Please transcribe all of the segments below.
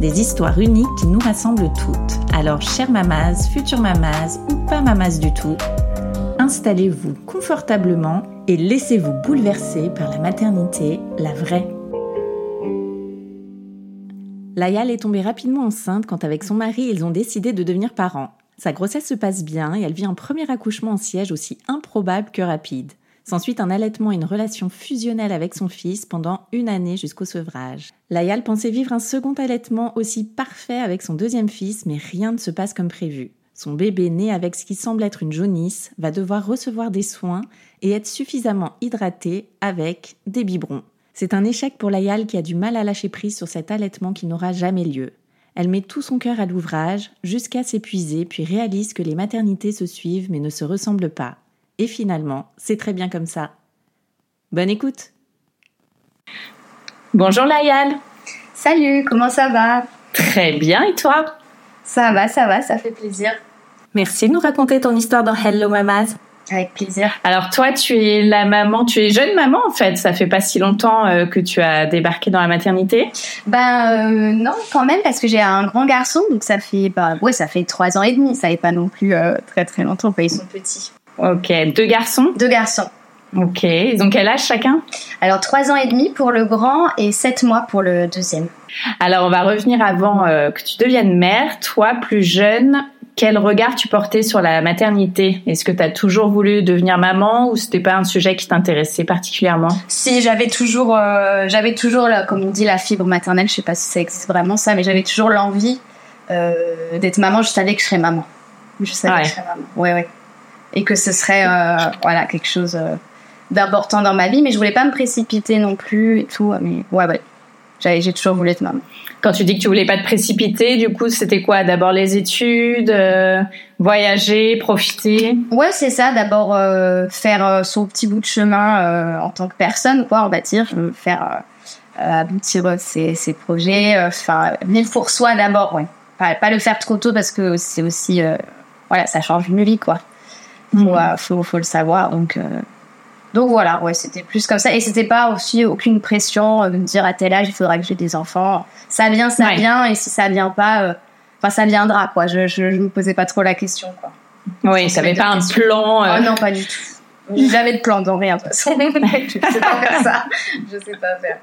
Des histoires uniques qui nous rassemblent toutes. Alors, chère mamas, future mamas ou pas mamas du tout, installez-vous confortablement et laissez-vous bouleverser par la maternité, la vraie. Layal est tombée rapidement enceinte quand avec son mari ils ont décidé de devenir parents. Sa grossesse se passe bien et elle vit un premier accouchement en siège aussi improbable que rapide. S'ensuit un allaitement et une relation fusionnelle avec son fils pendant une année jusqu'au sevrage. Layal pensait vivre un second allaitement aussi parfait avec son deuxième fils, mais rien ne se passe comme prévu. Son bébé né avec ce qui semble être une jaunisse va devoir recevoir des soins et être suffisamment hydraté avec des biberons. C'est un échec pour Layal qui a du mal à lâcher prise sur cet allaitement qui n'aura jamais lieu. Elle met tout son cœur à l'ouvrage jusqu'à s'épuiser puis réalise que les maternités se suivent mais ne se ressemblent pas. Et finalement, c'est très bien comme ça. Bonne écoute Bonjour Layal Salut, comment ça va? Très bien et toi? Ça va, ça va, ça fait plaisir. Merci de nous raconter ton histoire dans Hello Mamas. Avec plaisir. Alors toi, tu es la maman, tu es jeune maman en fait. Ça fait pas si longtemps euh, que tu as débarqué dans la maternité. Ben euh, non, quand même parce que j'ai un grand garçon, donc ça fait bah ouais, ça fait trois ans et demi. Ça n'est pas non plus euh, très très longtemps. Quoi. Ils sont petits. Ok, deux garçons. Deux garçons. Ok, ils ont quel âge chacun? Alors trois ans et demi pour le grand et sept mois pour le deuxième. Alors on va revenir avant euh, que tu deviennes mère. Toi, plus jeune, quel regard tu portais sur la maternité? Est-ce que tu as toujours voulu devenir maman ou c'était pas un sujet qui t'intéressait particulièrement? Si, j'avais toujours, euh, j'avais toujours, comme on dit, la fibre maternelle. Je sais pas si ça existe vraiment ça, mais j'avais toujours l'envie euh, d'être maman. Je savais que je serais maman. Je savais Ouais. que je serais maman. Ouais, ouais. Et que ce serait, euh, voilà, quelque chose euh, d'important dans ma vie. Mais je voulais pas me précipiter non plus et tout. Mais ouais, ouais. J'ai toujours voulu être maman. Quand tu dis que tu voulais pas te précipiter, du coup, c'était quoi? D'abord les études, euh, voyager, profiter? Ouais, c'est ça. D'abord, euh, faire euh, son petit bout de chemin en tant que personne, quoi, on va dire. Faire aboutir ses, ses projets. Enfin, vivre pour soi d'abord, ouais. Pas, pas le faire trop tôt parce que c'est aussi, voilà, ça change une vie, quoi. Faut, faut, faut le savoir. Donc, euh, donc voilà, ouais, c'était plus comme ça. Et c'était pas aussi aucune pression euh, de me dire à tel âge il faudra que j'ai des enfants. Ça vient, ça Ouais. vient. Et si ça vient pas, euh, enfin, ça viendra, quoi. Je, je, je me posais pas trop la question, quoi. Oui, Ça t'avais fait pas un plan. euh, Oh non, pas du tout. J'ai jamais de plan dans rien, de toute façon. je sais pas faire ça. Je sais pas faire.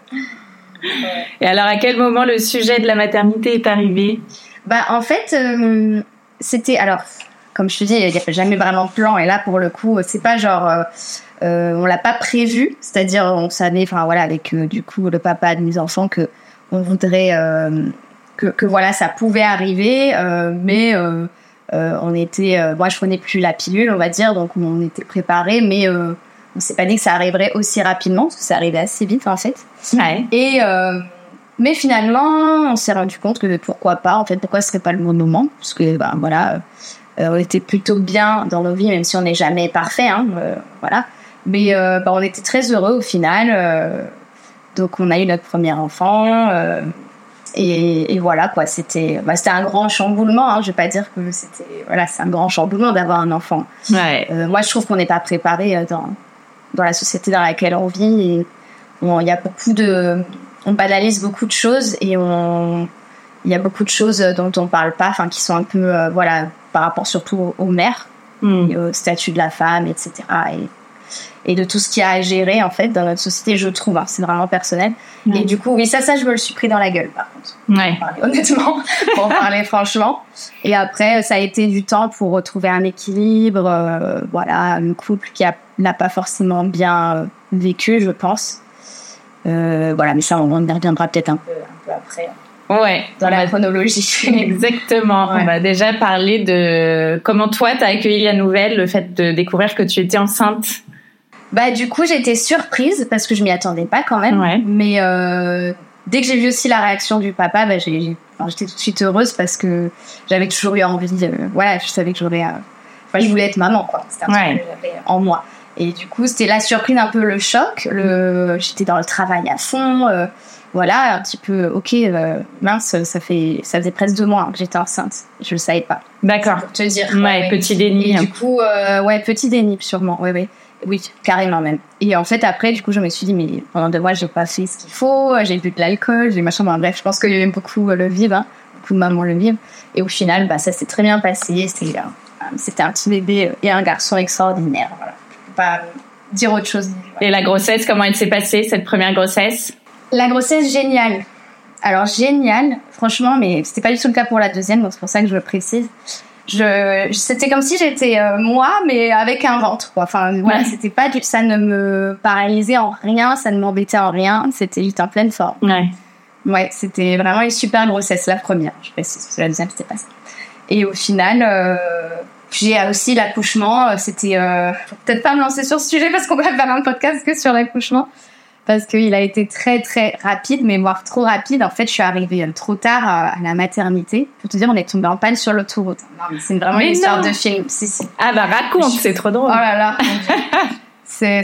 Ouais. Et alors, à quel moment le sujet de la maternité est arrivé? Bah, en fait, c'était. Alors, comme je te dis, il n'y a jamais vraiment de plan. Et là, pour le coup, c'est pas genre. euh, euh, on l'a pas prévu. C'est-à-dire, on savait, enfin voilà, avec euh, du coup le papa de mes enfants, que on voudrait. euh, que, que voilà, ça pouvait arriver. mais. on était, moi je prenais plus la pilule, on va dire, donc on était préparé, mais on s'est pas dit que ça arriverait aussi rapidement, parce que ça arrivait assez vite en fait. Ouais. Et mais finalement, on s'est rendu compte que pourquoi pas, en fait, pourquoi ce serait pas le bon moment, parce que ben voilà, on était plutôt bien dans nos vies, même si on n'est jamais parfait, hein, euh, voilà. Mais euh, ben, on était très heureux au final. euh, donc on a eu notre premier enfant. euh, et, et voilà quoi, c'était bah, c'était un grand chamboulement. Hein, je vais pas dire que c'était voilà, c'est un grand chamboulement d'avoir un enfant. Ouais. Euh, moi, je trouve qu'on n'est pas préparé euh, dans, dans la société dans laquelle on vit. Il y a beaucoup de. On banalise beaucoup de choses et on. il y a beaucoup de choses dont on parle pas, enfin qui sont un peu voilà par rapport surtout aux, mères, Hmm. et au statut de la femme, etc. Et, et de tout ce qu'il y a à gérer en fait dans notre société, je trouve. hein, c'est vraiment personnel. Et du coup, oui, ça, ça, je me le suis pris dans la gueule par contre. Ouais. Pour parler honnêtement, pour parler franchement. Et après, ça a été du temps pour retrouver un équilibre, euh, voilà, un couple qui n'a pas forcément bien euh, vécu, je pense. Euh, voilà, mais ça, on y reviendra peut-être un peu, un peu après hein, Ouais. dans la va- chronologie. Exactement. Ouais. On va déjà parler de comment toi t'as accueilli la nouvelle, le fait de découvrir que tu étais enceinte. Bah du coup j'étais surprise parce que je m'y attendais pas quand même. Ouais. Mais euh, dès que j'ai vu aussi la réaction du papa, bah, enfin, j'étais tout de suite heureuse parce que j'avais toujours eu envie. De, voilà, je savais que j'aurais. euh, Enfin, je voulais être maman quoi. C'était un Ouais. truc que j'avais en moi. Et du coup c'était la surprise, un peu le choc. Le, j'étais dans le travail à fond. euh, voilà, un petit peu. Ok, euh, mince, ça fait, ça faisait presque deux mois que j'étais enceinte. Je le savais pas. D'accord. Te dire. Ouais, petit déni. Et du coup, euh, ouais, petit déni, sûrement. Ouais, ouais. Oui, carrément même. Et en fait, après, du coup, je me suis dit, mais pendant deux mois, j'ai pas fait ce qu'il faut, j'ai bu de l'alcool, j'ai machin. Bref, je pense qu'il y avait beaucoup euh, le vivre, hein. beaucoup de mamans le vivent. Et au final, bah, ça s'est très bien passé. C'était, euh, c'était un petit bébé euh, et un garçon extraordinaire. Voilà. Je peux pas dire autre chose. Et la grossesse, comment elle s'est passée, cette première grossesse? La grossesse, géniale. Alors, géniale, franchement, mais c'était pas du tout le cas pour la deuxième, donc c'est pour ça que je le précise. Je, c'était comme si j'étais euh, moi, mais avec un ventre, quoi. Enfin, voilà, Ouais. c'était pas du, ça ne me paralysait en rien, ça ne m'embêtait en rien, c'était juste en pleine forme. Ouais. Ouais, c'était vraiment une super grossesse, la première, je précise, parce que la deuxième, c'était pas ça. Et au final, euh, j'ai aussi l'accouchement, euh, c'était, euh, peut-être pas me lancer sur ce sujet parce qu'on va faire un podcast que sur l'accouchement. Parce qu'il a été très très rapide, mais voire trop rapide. En fait, je suis arrivée euh, trop tard à, à la maternité. Pour te dire, on est tombé en panne sur l'autoroute. C'est vraiment Mais une histoire de film. Si, si. Ah bah raconte, c'est trop Oh drôle. là là. Dieu.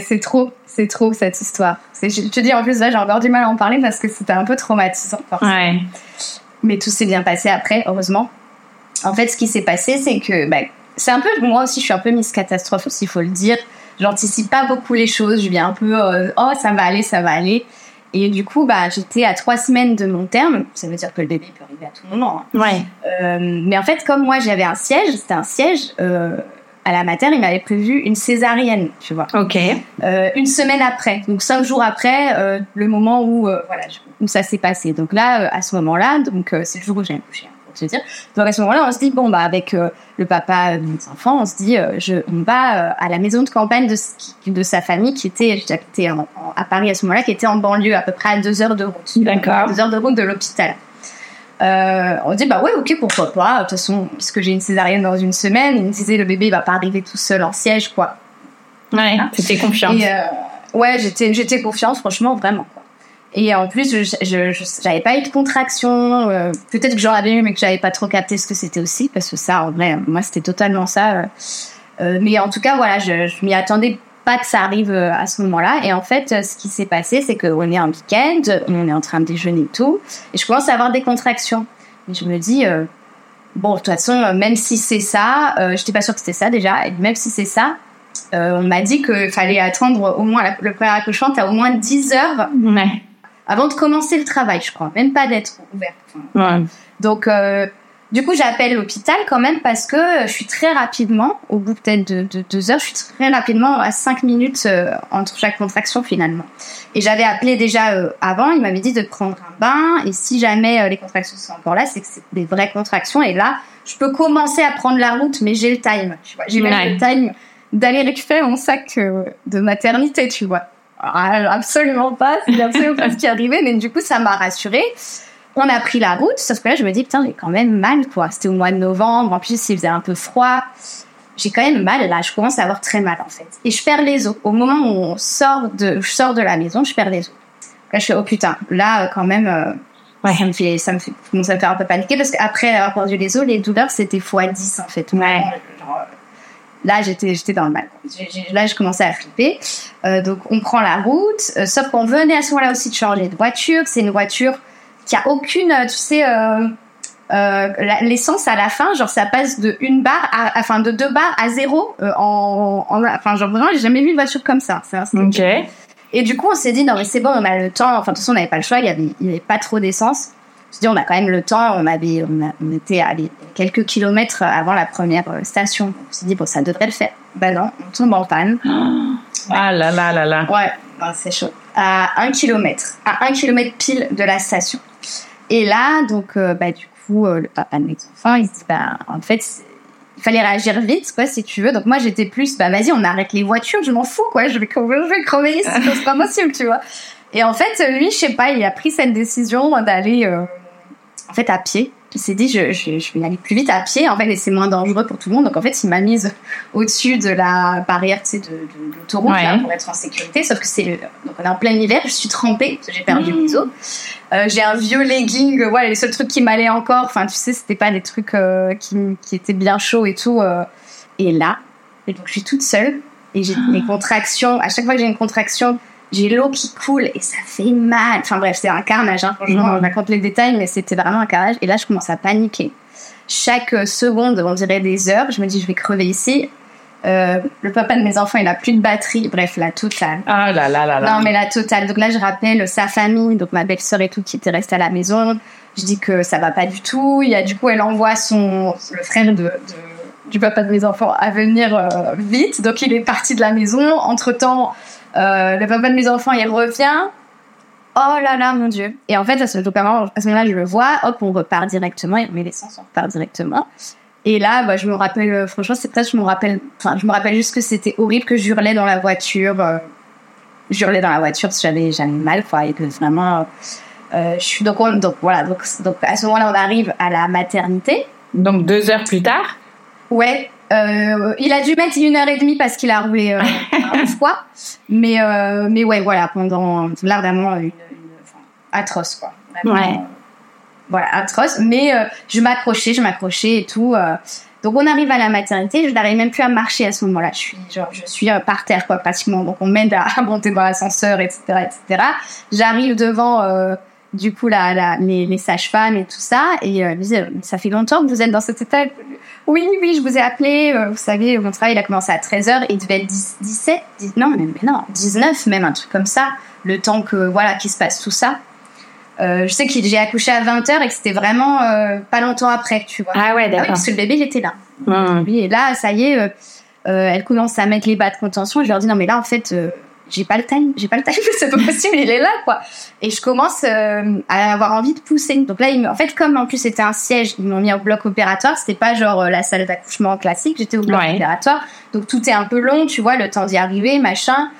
c'est trop, c'est trop cette histoire. Je te dis, en plus, là, j'ai encore du mal à en parler parce que c'était un peu traumatisant. forcément. Ouais. Mais tout s'est bien passé après, heureusement. En fait, ce qui s'est passé, c'est que bah, c'est un peu moi aussi, je suis un peu Miss Catastrophe aussi, il faut le dire. J'anticipe pas beaucoup les choses. Je viens un peu, euh, oh, ça va aller, ça va aller. Et du coup, bah, j'étais à trois semaines de mon terme. Ça veut dire que le bébé peut arriver à tout moment. hein. Ouais. Euh, mais en fait, comme moi, j'avais un siège, c'était un siège. euh, à la mater, il m'avait prévu une césarienne, tu vois, Ok. Euh, une semaine après, donc cinq jours après euh, le moment où euh, voilà où ça s'est passé. Donc là, à ce moment-là, donc c'est le jour où j'ai accouché, hein, te dire. Donc à ce moment-là, on se dit bon bah avec euh, le papa de mes enfants, on se dit euh, je on va euh, à la maison de campagne de sa famille qui était j'habitais à Paris à ce moment-là, qui était en banlieue, à peu près à deux heures de route. D'accord. Deux heures de route de l'hôpital. On dit bah ouais ok pourquoi pas de toute façon puisque j'ai une césarienne dans une semaine il me disait le bébé il va pas arriver tout seul en siège quoi Ouais. C'était confiante. et euh, ouais, j'étais, j'étais confiante, franchement, vraiment. Et en plus, je, je, je- j'avais pas eu de contraction. euh, peut-être que j'en avais eu, mais que j'avais pas trop capté ce que c'était aussi, parce que ça, en vrai, moi, c'était totalement ça. euh. Euh, mais en tout cas, voilà, je, je m'y attendais pas que ça arrive euh, à ce moment-là. Et en fait, euh, ce qui s'est passé, c'est qu'on est en week-end, on est en train de déjeuner et tout, et je commence à avoir des contractions. Et je me dis, euh, bon, de toute façon, même si c'est ça, euh, j'étais pas sûre que c'était ça déjà, et même si c'est ça, on m'a dit qu'il fallait attendre au moins le premier accouchement, t'as au moins 10 heures Ouais. Avant de commencer le travail, je crois, même pas d'être ouverte. Enfin, Ouais. donc, euh, du coup, j'appelle l'hôpital quand même parce que je suis très rapidement, au bout peut-être de, de deux heures, je suis très rapidement à cinq minutes euh, entre chaque contraction finalement. Et j'avais appelé déjà euh, avant, il m'avait dit de prendre un bain et si jamais euh, les contractions sont encore là, c'est que c'est des vraies contractions et là, je peux commencer à prendre la route, mais j'ai le time, tu vois. J'ai même Ouais. le time d'aller récupérer mon sac euh, de maternité, tu vois. Alors, absolument pas, c'est absolument pas ce qui est arrivé, mais du coup, ça m'a rassurée. On a pris la route, sauf que là, je me dis, putain, j'ai quand même mal, quoi. C'était au mois de novembre, en plus, il faisait un peu froid. J'ai quand même mal, là, je commence à avoir très mal, en fait. Et je perds les os. Au moment où on sort de, je sors de la maison, je perds les os. Là, je fais, oh putain, là, euh, quand même, euh, Ouais. ça me fait, ça me me un peu paniquer parce qu'après avoir perdu les os, les douleurs, c'était x 10, en fait. Ouais. Genre, Là, j'étais, j'étais dans le mal. Là, je commençais à flipper. Euh, donc, on prend la route. euh, sauf qu'on venait à ce moment-là aussi de changer de voiture. C'est une voiture qui a aucune, euh, tu sais, l'essence à la fin, genre ça passe de une barre, à, enfin de deux barres à zéro. en, en- enfin, genre vraiment, j'ai jamais vu une voiture comme ça. Ok. et du coup, on s'est dit, non, mais c'est bon, on a le temps. Enfin, de toute façon, on n'avait pas le choix, il y avait, il y avait pas trop d'essence. Je dis, on a quand même le temps. On avait, on, était à quelques kilomètres avant la première station. On s'est dit, bon, ça devrait le faire. Ben non, on tombe en panne. Ah là là là là. Ouais, c'est chaud. À un kilomètre, à un kilomètre pile de la station. Et là, donc, bah, du coup, le papa de mes enfants, il se dit, bah, en fait, il fallait réagir vite, quoi, si tu veux. Donc moi, j'étais plus, bah vas-y, on arrête les voitures, je m'en fous, quoi. Je vais crever, je vais crever c'est pas possible, tu vois. Et en fait, lui, je sais pas, il a pris cette décision d'aller, euh, en fait, à pied. Il s'est dit, je, je, je, vais aller plus vite à pied, en fait, et c'est moins dangereux pour tout le monde. Donc, en fait, il m'a mise au-dessus de la barrière, tu sais, de, de, l'autoroute, pour être en sécurité. Sauf que c'est, donc on est en plein hiver, je suis trempée, j'ai perdu mmh. mes os. Euh, j'ai un vieux legging, voilà, les seuls trucs qui m'allaient encore. Enfin, tu sais, c'était pas des trucs euh, qui, qui, étaient bien chauds et tout. Et là, et donc je suis toute seule et j'ai mes contractions. À chaque fois que j'ai une contraction, j'ai l'eau qui coule et ça fait mal. Enfin bref, c'est un carnage. Hein. Franchement, mmh. on raconte les détails, mais c'était vraiment un carnage. Et là, je commence à paniquer. Chaque seconde, on dirait des heures. Je me dis, je vais crever ici. Euh, le papa de mes enfants, il a plus de batterie. Bref, la totale. Ah là là là là. Non, mais la totale. Donc là, je rappelle sa famille, donc ma belle-sœur et tout, qui était restée à la maison. Je dis que ça va pas du tout. Il y a, du coup, elle envoie son, le frère de, du papa de mes enfants à venir euh, vite. Donc il est parti de la maison. Entre temps, euh, le papa de mes enfants, il revient. Oh là là, mon Dieu. Et en fait, à ce, moment-là, je le vois. Hop, on repart directement. Il met l'essence, on repart directement. Et là, bah, je me rappelle, euh, franchement, c'est peut-être, je me rappelle, enfin, je me rappelle juste que c'était horrible, que je hurlais dans la voiture. Euh, dans la voiture parce que j'avais, mal, quoi, et que vraiment, je suis, donc, donc voilà, donc à ce moment-là, on arrive à la maternité. Donc deux heures plus tard Ouais, euh, il a dû mettre une heure et demie parce qu'il a roulé euh, une fois. Mais, euh, mais ouais, voilà, pendant là vraiment une, une enfin, atroce quoi. Vraiment, ouais. voilà, atroce. Mais euh, je m'accrochais, je m'accrochais et tout. Euh. donc on arrive à la maternité, je n'arrive même plus à marcher à ce moment-là. Je suis genre, je suis euh, par terre quoi, pratiquement. Donc on m'aide à monter dans l'ascenseur, etc., etc. J'arrive devant du coup la, la les, les sages-femmes et tout ça. Et euh, ça fait longtemps que vous êtes dans cet état oui oui je vous ai appelé. Euh, vous savez mon travail il a commencé à 13h il devait être 10, 17 10, non mais, non 19 même un truc comme ça. Le temps que voilà qu'il se passe tout ça. Euh, je sais que j'ai accouché à 20h et que c'était vraiment euh, pas longtemps après tu vois. Ah ouais d'accord ah oui, parce que le bébé il était là. Mmh. et là ça y est elle commence à mettre les bas de contention. Je leur dis non mais là en fait j'ai pas le time, j'ai pas le time, c'est pas possible, il est là, quoi. Et je commence euh, à avoir envie de pousser. Donc là, en fait, comme en plus c'était un siège, ils m'ont mis au bloc opératoire, c'était pas genre euh, la salle d'accouchement classique, j'étais au bloc ouais. opératoire. Donc tout est un peu long, tu vois, le temps d'y arriver, machin.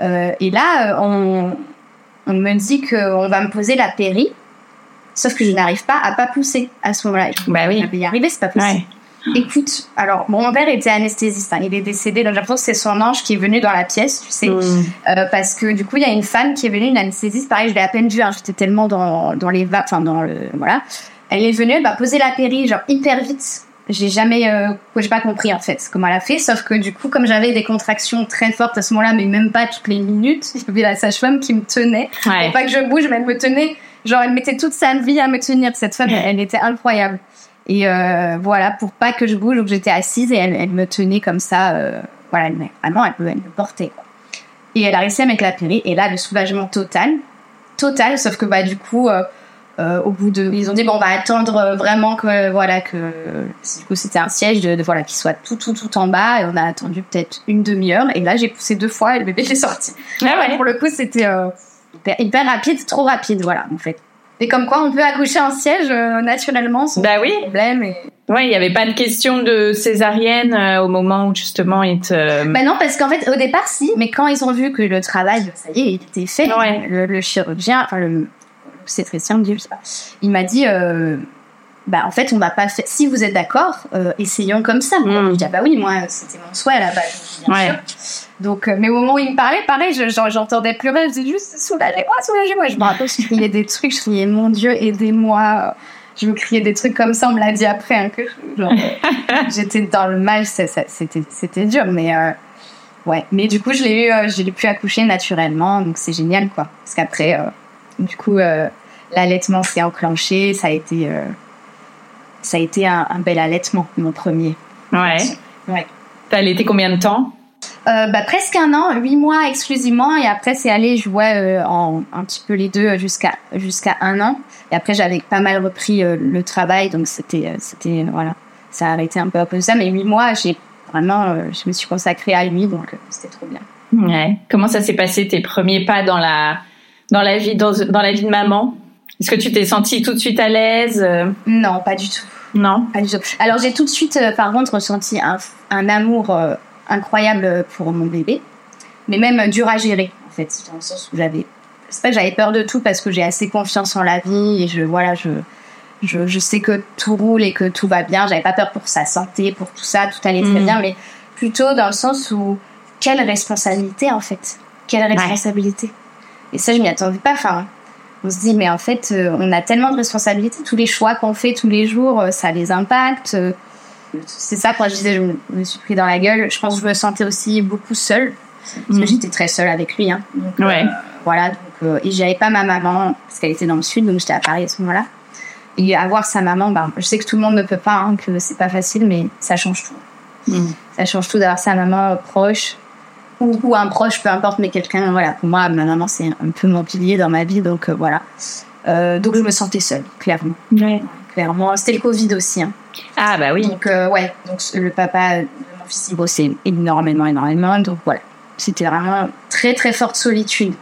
Euh, et là, on, on me dit qu'on va me poser la péri, sauf que je n'arrive pas à pas pousser à ce moment-là. Bah oui. Je vais y arriver, c'est pas possible. Ouais. Écoute, alors mon père était anesthésiste, hein, il est décédé. Donc j'ai l'impression que c'est son ange qui est venu dans la pièce, tu sais, Mmh. euh, parce que du coup il y a une femme qui est venue, une anesthésiste. Pareil, je l'ai à peine vue, hein, j'étais tellement dans dans les enfin dans le voilà. Elle est venue, elle m'a posé la péri, genre hyper vite. J'ai jamais, euh, j'ai pas compris en fait comment elle a fait, sauf que du coup comme j'avais des contractions très fortes à ce moment-là, mais même pas toutes les minutes, il y avait la sage-femme qui me tenait, Ouais. pour pas que je bouge, mais elle me tenait. Genre elle mettait toute sa vie à me tenir. Cette femme, elle était incroyable. Et euh, voilà, pour pas que je bouge, donc j'étais assise et elle, elle me tenait comme ça. Euh, voilà, elle, vraiment, elle, me- elle me portait. Quoi. Et elle a réussi à mettre la péri. Et là, le soulagement total. Total, sauf que bah, du coup, euh, euh, au bout de. Ils ont dit, bon, on va attendre vraiment que. Voilà, que. Du coup, c'était un siège, de, de- voilà, qui soit tout, tout, tout en bas. Et on a attendu peut-être une demi-heure. Et là, j'ai poussé deux fois et le bébé est sorti. Ah ouais. Pour le coup, c'était hyper, hyper rapide, trop rapide, voilà, en fait. Et comme quoi, on peut accoucher en siège euh, naturellement sans Bah oui. problème. Et... Ouais, il n'y avait pas de question de césarienne euh, au moment où justement il te. Bah non, parce qu'en fait, au départ, si, mais quand ils ont vu que le travail, ça y est, il était fait, Ouais. le, le chirurgien, enfin le obstétricien, je sais pas, il m'a dit, euh, bah en fait, on va pas faire. Si vous êtes d'accord, euh, essayons comme ça. Mm. Je dis ah bah oui, moi, c'était mon souhait à la base, bien Ouais. sûr. Donc, euh, mais au moment où il me parlait, pareil, je- j'en- j'entendais pleurer, je disais juste soulagez-moi, soulagez-moi. Je me rappelle, je criais des trucs, je criais mon Dieu, aidez-moi. Je me criais des trucs comme ça, on me l'a dit après, hein, que je- j'étais dans le mal, c'était c'était dur, mais euh, ouais. Mais du coup, je l'ai eu, je l'ai pu accoucher naturellement, donc c'est génial, quoi. Parce qu'après, du coup, l'allaitement s'est enclenché, ça a été, ça a été un, un bel allaitement, mon premier. Ouais. Ouais. T'as allaité combien de temps euh, bah, presque un an, huit mois exclusivement, et après c'est allé jouer euh, en un petit peu les deux jusqu'à jusqu'à un an. Et après j'avais pas mal repris euh, le travail, donc c'était euh, c'était voilà, ça a arrêté un peu à cause de ça. Mais huit mois, j'ai vraiment, euh, je me suis consacrée à lui, donc euh, c'était trop bien. Ouais. Comment ça s'est passé tes premiers pas dans la dans la vie dans, dans la vie de maman? Est-ce que tu t'es sentie tout de suite à l'aise euh, Non, pas du tout. Non. Pas du tout. Alors j'ai tout de suite, euh, par contre, ressenti un, un amour euh, incroyable pour mon bébé, mais même euh, dur à gérer, en fait, dans le sens où j'avais, c'est pas que j'avais peur de tout parce que j'ai assez confiance en la vie et je, voilà, je, je, je sais que tout roule et que tout va bien. J'avais pas peur pour sa santé, pour tout ça, tout allait très Mhm. bien, mais plutôt dans le sens où quelle responsabilité en fait, quelle responsabilité. Et ça, je m'y attendais pas. Enfin, on se dit, mais en fait, euh, on a tellement de responsabilités. Tous les choix qu'on fait tous les jours, euh, ça les impacte. euh, c'est ça, quand je disais, je me- suis pris dans la gueule. Je pense que je me sentais aussi beaucoup seule. Parce que Mhm. j'étais très seule avec lui. Hein. Donc, euh, Ouais. voilà. Donc, euh, et j'avais pas ma maman, parce qu'elle était dans le sud, donc j'étais à Paris à ce moment-là. Et avoir sa maman, bah, je sais que tout le monde ne peut pas, hein, que c'est pas facile, mais ça change tout. Mhm. Ça change tout d'avoir sa maman proche. Ou, ou un proche, peu importe, mais quelqu'un, voilà. Pour moi, ma maman, c'est un peu mon pilier dans ma vie, donc euh, voilà. Euh, donc je me sentais seule, clairement. Ouais. Clairement. C'était le Covid aussi. Hein. Ah bah oui. Donc, euh, ouais, donc le papa de mon fils, il bossait énormément, énormément. Donc, voilà. C'était vraiment très, très forte solitude.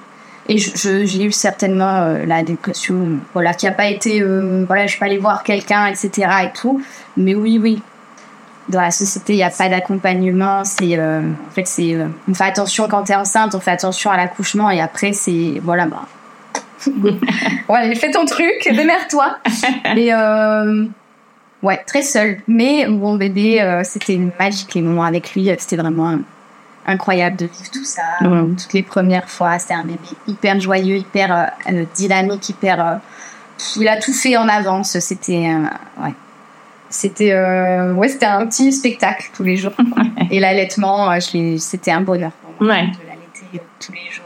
Et je- je- j'ai eu certainement la dépression, voilà, qui n'a pas été, voilà, je suis pas allée voir quelqu'un, etc. et tout. Mais oui, oui. Dans la société, il n'y a pas d'accompagnement. C'est, euh, en fait, c'est, euh, on fait attention quand tu es enceinte, on fait attention à l'accouchement, et après, c'est, voilà, bah. ouais, fais ton truc, démerde-toi. Et, euh, Ouais, très seul. Mais mon bébé, c'était magique les moments avec lui. C'était vraiment incroyable de vivre tout ça. Toutes les premières fois, c'était un bébé hyper joyeux, hyper dynamique, hyper. il a tout fait en avance. C'était, ouais, c'était, euh, ouais, c'était un petit spectacle tous les jours. Et l'allaitement, euh, c'était un bonheur pour moi Ouais. de l'allaiter euh, tous les jours.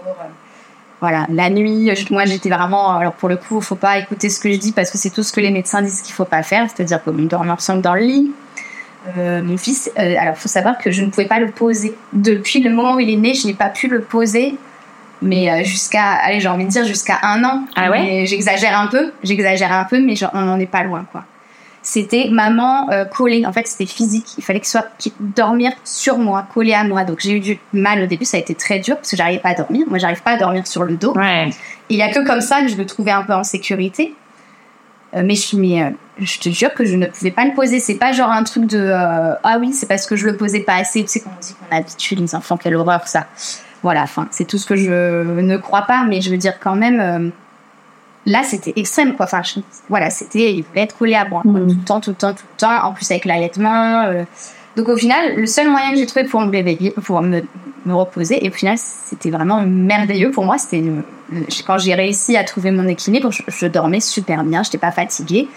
Voilà, la nuit, je- moi j'étais vraiment. Alors pour le coup, faut pas écouter ce que je dis parce que c'est tout ce que les médecins disent qu'il faut pas faire, c'est-à-dire qu'on dort ensemble dans le lit. Euh, mon fils, euh, alors faut savoir que je ne pouvais pas le poser. Depuis le moment où il est né, je n'ai pas pu le poser, mais jusqu'à, allez, j'ai envie de dire jusqu'à un an. Ah ouais? J'exagère un peu, j'exagère un peu, mais on n'en est pas loin, quoi. C'était maman euh, collée. En fait, c'était physique. Il fallait qu'il soit qu'il dormir sur moi, collé à moi. Donc j'ai eu du mal au début. Ça a été très dur parce que j'arrivais pas à dormir. Moi, j'arrive pas à dormir sur le dos. Ouais. Il y a que comme ça que je le trouvais un peu en sécurité. Euh, mais je, mais, euh, je te jure que je ne pouvais pas le poser. C'est pas genre un truc de euh, ah oui, c'est parce que je le posais pas assez. Tu sais qu'on dit qu'on habitue les enfants, quelle horreur ça. Voilà, enfin, c'est tout ce que je ne crois pas, mais je veux dire quand même. Là, c'était extrême, quoi. Enfin, je- voilà, c'était, il voulait être collé à moi, Mhm. tout le temps, tout le temps, tout le temps. En plus avec l'allaitement. euh. Donc au final, le seul moyen que j'ai trouvé pour me réveiller, pour me, me reposer, et au final, c'était vraiment merveilleux pour moi. C'était euh, quand j'ai réussi à trouver mon équilibre, je, je dormais super bien, je n'étais pas fatiguée.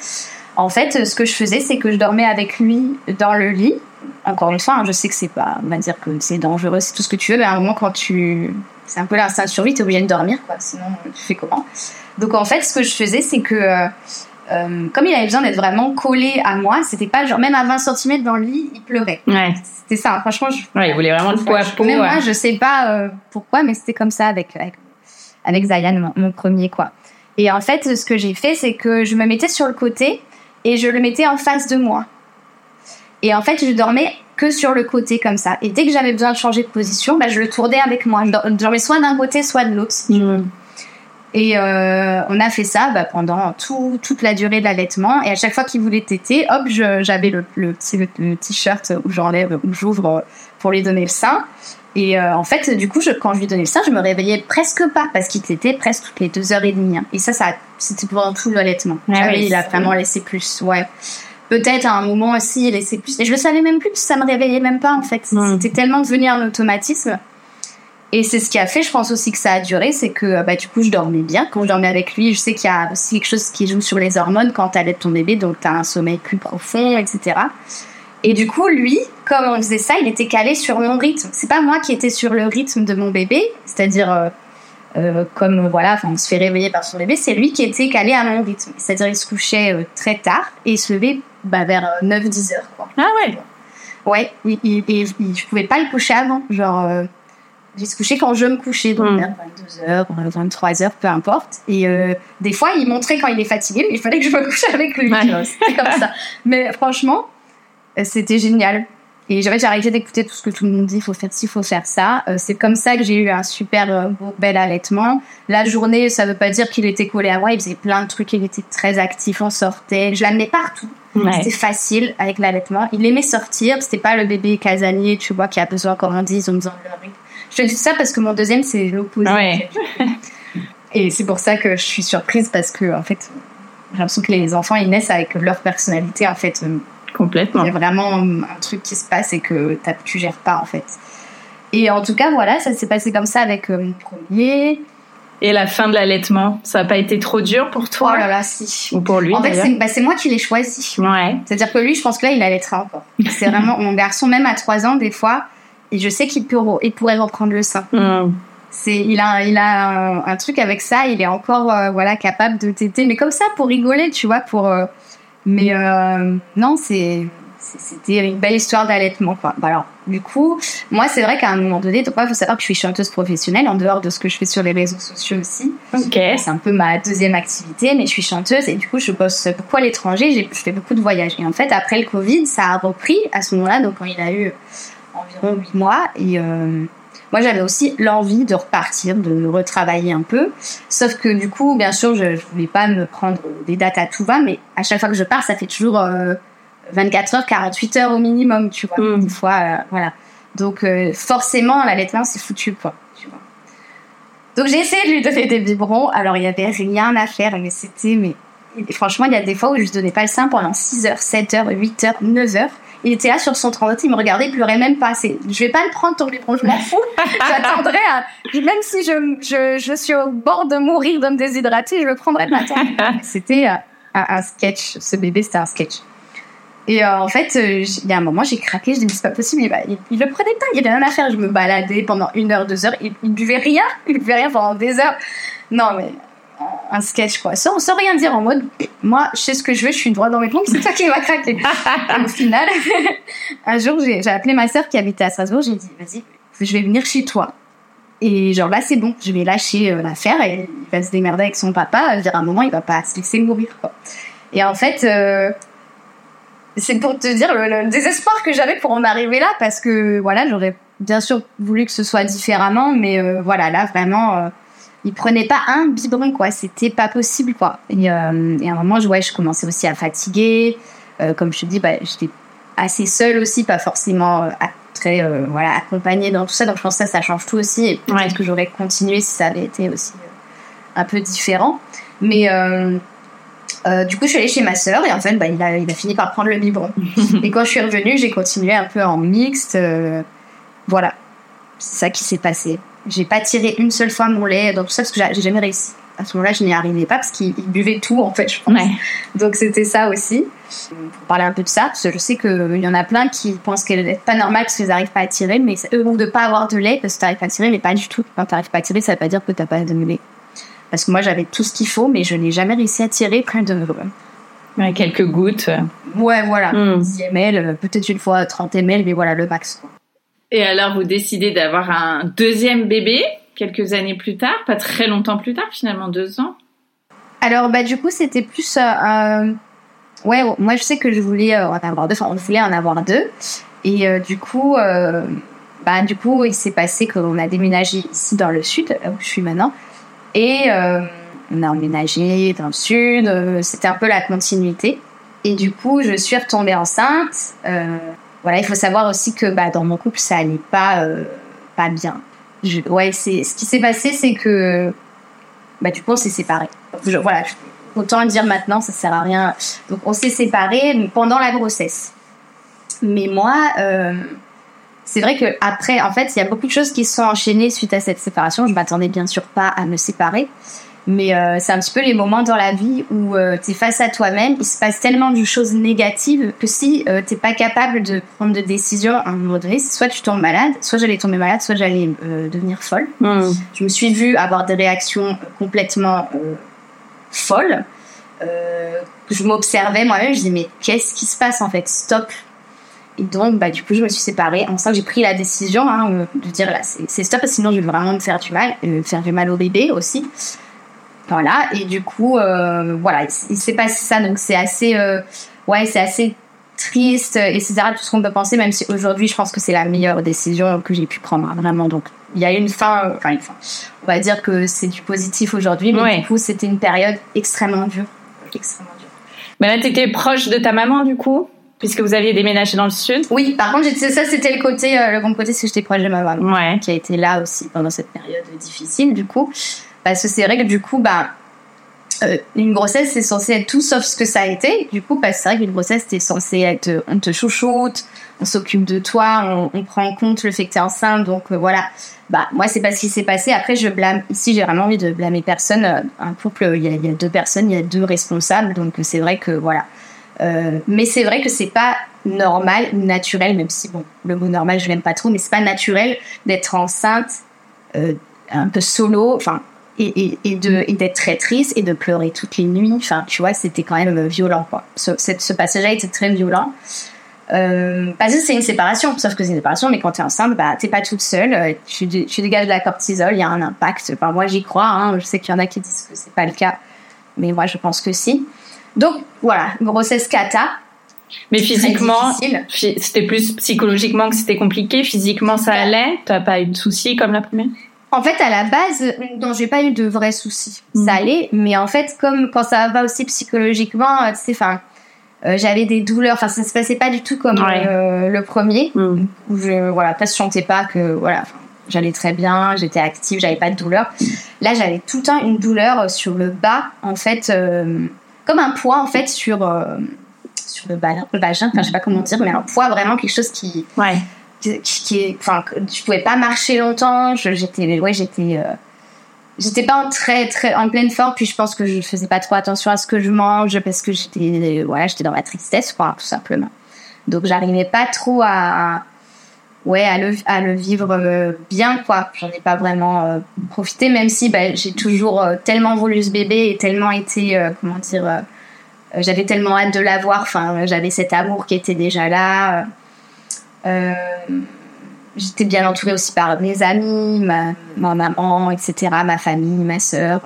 En fait, ce que je faisais, c'est que je dormais avec lui dans le lit. Encore une fois, hein, je sais que c'est pas, on va dire que c'est dangereux, c'est tout ce que tu veux, mais à un moment, quand tu. C'est un peu l'instinct de survie, t'es obligé de dormir, quoi. Sinon, tu fais comment? Donc, en fait, ce que je faisais, c'est que. euh, euh, comme il avait besoin d'être vraiment collé à moi, c'était pas genre, même à 20 cm dans le lit, il pleurait. Ouais. C'était ça, franchement. Je, Ouais, il voulait vraiment le peau à peau. même ouais. moi, je sais pas euh, pourquoi, mais c'était comme ça avec, avec, avec Zayan, mon, mon premier, quoi. Et en fait, ce que j'ai fait, c'est que je me mettais sur le côté et je le mettais en face de moi. Et en fait, je dormais que sur le côté comme ça. Et dès que j'avais besoin de changer de position, bah, je le tournais avec moi. Je dor- je dormais soit d'un côté, soit de l'autre. Mhm. Et euh, on a fait ça bah, pendant tout, toute la durée de l'allaitement. Et à chaque fois qu'il voulait téter, hop, j'avais le, le petit le, le t-shirt où j'enlève, où j'ouvre pour lui donner le sein. Et euh, en fait, du coup, je, quand je lui donnais le sein, je me réveillais presque pas parce qu'il tétait presque toutes les deux heures et demie. hein. Et ça, ça c'était pendant tout l'allaitement. Ah oui, il a vraiment laissé plus. Ouais. Peut-être à un moment aussi, il laissait plus. Et je le savais même plus, ça me réveillait même pas en fait. Mm. C'était tellement devenu un automatisme. Et c'est ce qui a fait, je pense aussi que ça a duré, c'est que euh, bah, du coup je dormais bien. Quand je dormais avec lui, je sais qu'il y a aussi quelque chose qui joue sur les hormones quand t'allaites ton bébé, donc t'as un sommeil plus profond, etc. Et du coup, lui, comme on faisait ça, il était calé sur mon rythme. C'est pas moi qui étais sur le rythme de mon bébé, c'est-à-dire euh, euh, comme voilà, enfin, on se fait réveiller par son bébé, c'est lui qui était calé à mon rythme. C'est-à-dire il se couchait euh, très tard et il se levait bah, vers 9-10 heures. Quoi. Ah ouais. Ouais, oui, et, et- et je pouvais pas le coucher avant. Genre, j'ai se coucher quand je me couchais, donc Mm. vers 22h, 23h, peu importe. Et euh, des fois, il montrait quand il est fatigué, mais il fallait que je me couche avec lui. Ouais. C'était comme ça. Mais franchement, euh, c'était génial. Et j'avais j'ai arrêté d'écouter tout ce que tout le monde dit, faut faire ci, faut faire ça. Euh, c'est comme ça que j'ai eu un super euh, beau, bel allaitement. La journée, ça veut pas dire qu'il était collé à moi, il faisait plein de trucs, il était très actif, on sortait. Je l'amenais partout. Ouais. C'était facile avec l'allaitement. Il aimait sortir. C'était pas le bébé casanier, tu vois, qui a besoin qu'on dise en disant le Je dis ça parce que mon deuxième, c'est l'opposé. Ouais. Et c'est pour ça que je suis surprise parce que, en fait, j'ai l'impression que les enfants, ils naissent avec leur personnalité. En fait, Euh, il Complètement. y a vraiment un truc qui se passe et que tu gères pas, en fait. Et en tout cas, voilà, ça s'est passé comme ça avec euh, mon premier. Et la fin de l'allaitement, ça n'a pas été trop dur pour Oh toi là là, si. Ou pour lui En fait, c'est bah, c'est moi qui l'ai choisi. Ouais. C'est-à-dire que lui, je pense que là, il allaitera encore. C'est vraiment mon garçon, même à 3 ans, des fois, et je sais qu'il peut, il pourrait reprendre le sein. Hmm. C'est, il a, il a un, un truc avec ça, il est encore, euh, voilà, capable de téter, mais comme ça, pour rigoler, tu vois, pour. euh, mais euh, non, c'est, c'était une belle histoire d'allaitement, quoi. Bah alors, du coup, moi, c'est vrai qu'à un moment donné, donc, il faut savoir que je suis chanteuse professionnelle, en dehors de ce que je fais sur les réseaux sociaux aussi. Ok. C'est un peu ma deuxième activité, mais je suis chanteuse et du coup, je bosse beaucoup à l'étranger. Je fais beaucoup de voyages. Et en fait, après le Covid, ça a repris à ce moment-là, donc quand il a eu environ 8 mois. Et euh, moi, j'avais aussi l'envie de repartir, de retravailler un peu. Sauf que du coup, bien sûr, je ne voulais pas me prendre des dates à tout va, mais à chaque fois que je pars, ça fait toujours euh, 24 heures, 48 heures au minimum, tu vois. Mm. Des fois, euh, voilà. Donc, euh, forcément, l'allaitement, c'est foutu, quoi. Tu vois. Donc j'ai essayé de lui donner des biberons. Alors il y avait rien à faire, mais c'était mais et franchement il y a des fois où je lui donnais pas le sein pendant 6 heures, 7 heures, 8 heures, 9 heures. Il était là sur son trottoir, il me regardait, il pleurait même pas. C'est, je vais pas le prendre ton biberon, je m'en fous. J'attendrai à, même si je, je, je suis au bord de mourir, de me déshydrater, je le prendrai de m'attendre. C'était euh, un, sketch, ce bébé c'était un sketch. Et euh, en fait, euh, il y a un moment, j'ai craqué, je dis, mais c'est pas possible, il, il, il le prenait pas, il avait rien à faire. Je me baladais pendant une heure, deux heures, il, il buvait rien, il buvait rien pendant des heures. Non, mais un sketch, quoi. Sans, sans rien dire, en mode, moi, je sais ce que je veux, je suis droit dans mes pompes, c'est toi qui m'as craqué. Et au final, un jour, j'ai appelé ma sœur qui habitait à Strasbourg, j'ai dit, vas-y, je vais venir chez toi. Et genre là, c'est bon, je vais lâcher euh, l'affaire et il va se démerder avec son papa. Je veux dire, à un moment, il va pas se laisser mourir, quoi. Et en fait, euh, c'est pour te dire le, le désespoir que j'avais pour en arriver là, parce que voilà, j'aurais bien sûr voulu que ce soit différemment, mais euh, voilà, là vraiment, il prenait pas un biberon, quoi. C'était pas possible, quoi. Et, euh, et à un moment, je, ouais, je commençais aussi à fatiguer. Euh, comme je te dis, bah, j'étais assez seule aussi, pas forcément euh, très voilà, accompagnée dans tout ça. Donc je pense que ça, ça change tout aussi. Et peut-être Ouais. que j'aurais continué si ça avait été aussi un peu différent. Mais du coup, je suis allée chez ma sœur et en fait, bah, il, a, il a fini par prendre le biberon. et quand je suis revenue, j'ai continué un peu en mixte. voilà, c'est ça qui s'est passé. J'ai pas tiré une seule fois mon lait dans tout ça parce que j'ai jamais réussi. À ce moment-là, je n'y arrivais pas parce qu'il il buvait tout en fait, je pense. Ouais. Donc c'était ça aussi. Pour parler un peu de ça, parce que je sais qu'il y en a plein qui pensent qu'elle n'est pas normale parce qu'ils n'arrivent pas à tirer, mais eux ou de pas avoir de lait parce que tu n'arrives pas à tirer, mais pas du tout. Quand tu n'arrives pas à tirer, ça veut pas dire que tu n'as pas de lait. Parce que moi j'avais tout ce qu'il faut, mais je n'ai jamais réussi à tirer près de. Ouais, quelques gouttes. Ouais, voilà. Mm. 10 ml, euh, peut-être une fois 30 ml, mais voilà le max. quoi. Et alors, vous décidez d'avoir un deuxième bébé quelques années plus tard, pas très longtemps plus tard, finalement deux ans? Alors, bah, du coup, c'était plus. euh, euh, Ouais, moi, je sais que je voulais euh, en avoir deux. Enfin, on voulait en avoir deux. Et euh, du coup, euh, bah, du coup, il s'est passé qu'on a déménagé ici dans le sud, là où je suis maintenant. Et euh, on a emménagé dans le sud. C'était un peu la continuité. Et du coup, je suis retombée enceinte. Voilà, il faut savoir aussi que bah, dans mon couple, ça allait pas, euh, pas bien. Je- ouais, c'est ce qui s'est passé, c'est que bah, du coup, on s'est séparés. Je- voilà, je- autant dire maintenant, ça sert à rien. Donc, on s'est séparés pendant la grossesse. Mais moi, euh, c'est vrai que après, en fait, il y a beaucoup de choses qui se sont enchaînées suite à cette séparation. Je m'attendais bien sûr pas à me séparer. Mais euh, c'est un petit peu les moments dans la vie où tu es face à toi-même, il se passe tellement de choses négatives que si tu t'es pas capable de prendre de décision à un moment donné, soit tu tombes malade, soit j'allais tomber malade, soit j'allais euh, devenir folle. Hmm. Je me suis vue avoir des réactions complètement euh, folles. Euh, je m'observais moi-même, je disais mais qu'est-ce qui se passe en fait? Stop. Et donc, bah, du coup, je me suis séparée. En ça, j'ai pris la décision hein, euh, de dire là, c'est stop, sinon je vais vraiment me faire du mal, euh, faire du mal au bébé aussi. Voilà. Et du coup, euh, voilà, il, s'est passé ça. Donc, c'est assez, euh, ouais, c'est assez triste, etc. Tout ce qu'on peut penser, même si aujourd'hui, je pense que c'est la meilleure décision que j'ai pu prendre, hein, vraiment. Donc, il y a une fin, euh, enfin, une fin. On va dire que c'est du positif aujourd'hui, mais Ouais. du coup, c'était une période extrêmement dure. Extrêmement dure. Mais là, t'étais proche de ta maman, du coup, puisque vous aviez déménagé dans le sud? Oui, par contre, ça, c'était le côté, euh, le bon côté, c'est que j'étais proche de ma maman. Ouais. qui a été là aussi pendant cette période difficile du coup parce que c'est vrai que du coup bah euh, une grossesse c'est censé être tout sauf ce que ça a été. Du coup parce que c'est vrai qu'une grossesse c'est censé être euh, on te chouchoute on s'occupe de toi on, prend en compte le fait que t'es enceinte. Donc euh, voilà. Bah moi c'est pas ce qui s'est passé. Après je blâme ici j'ai vraiment envie de blâmer personne un couple il y, a, il y a deux personnes il y a deux responsables. Donc c'est vrai que voilà. Mais c'est vrai que c'est pas normal naturel, même si bon, le mot normal je l'aime pas trop, mais c'est pas naturel d'être enceinte un peu solo, enfin, et, et, et de et d'être très triste et de pleurer toutes les nuits. Enfin, tu vois, c'était quand même violent, quoi. Ce, passage-là était très violent. Euh, parce que c'est une séparation, sauf que c'est une séparation, mais quand t'es enceinte, bah t'es pas toute seule, euh, tu, tu dégages de la cortisol, il y a un impact. Enfin, moi j'y crois, hein, je sais qu'il y en a qui disent que c'est pas le cas, mais moi je pense que si. Donc voilà, grossesse cata, Mais physiquement, c'était plus psychologiquement que c'était compliqué. Physiquement, ça allait? T'as pas eu de soucis comme la première? En fait, à la base, non, j'ai pas eu de vrais soucis. Ça allait, mais en fait, comme quand ça va aussi psychologiquement, euh, tu sais, enfin, euh, j'avais des douleurs. Enfin, ça se passait pas du tout comme Ouais. euh, le premier, où je, voilà, pas chantais pas que, voilà, j'allais très bien, j'étais active, j'avais pas de douleur. Là, j'avais tout le temps une douleur sur le bas, en fait, euh, comme un poids, en fait, sur sur le, ba- le vagin. Enfin, je sais pas comment dire, mais un poids vraiment quelque chose qui Ouais. Qui, est enfin je pouvais pas marcher longtemps j'étais ouais j'étais euh, j'étais pas en en pleine forme puis je pense que je faisais pas trop attention à ce que je mange parce que j'étais dans la tristesse quoi tout simplement. Donc j'arrivais pas trop à ouais à le à le vivre euh, bien quoi. J'en ai pas vraiment euh, profité même si bah, j'ai toujours tellement voulu ce bébé et tellement été comment dire j'avais tellement hâte de l'avoir enfin j'avais cet amour qui était déjà là euh, J'étais bien entourée aussi par mes amis, ma, ma maman, etc., ma famille, ma sœur.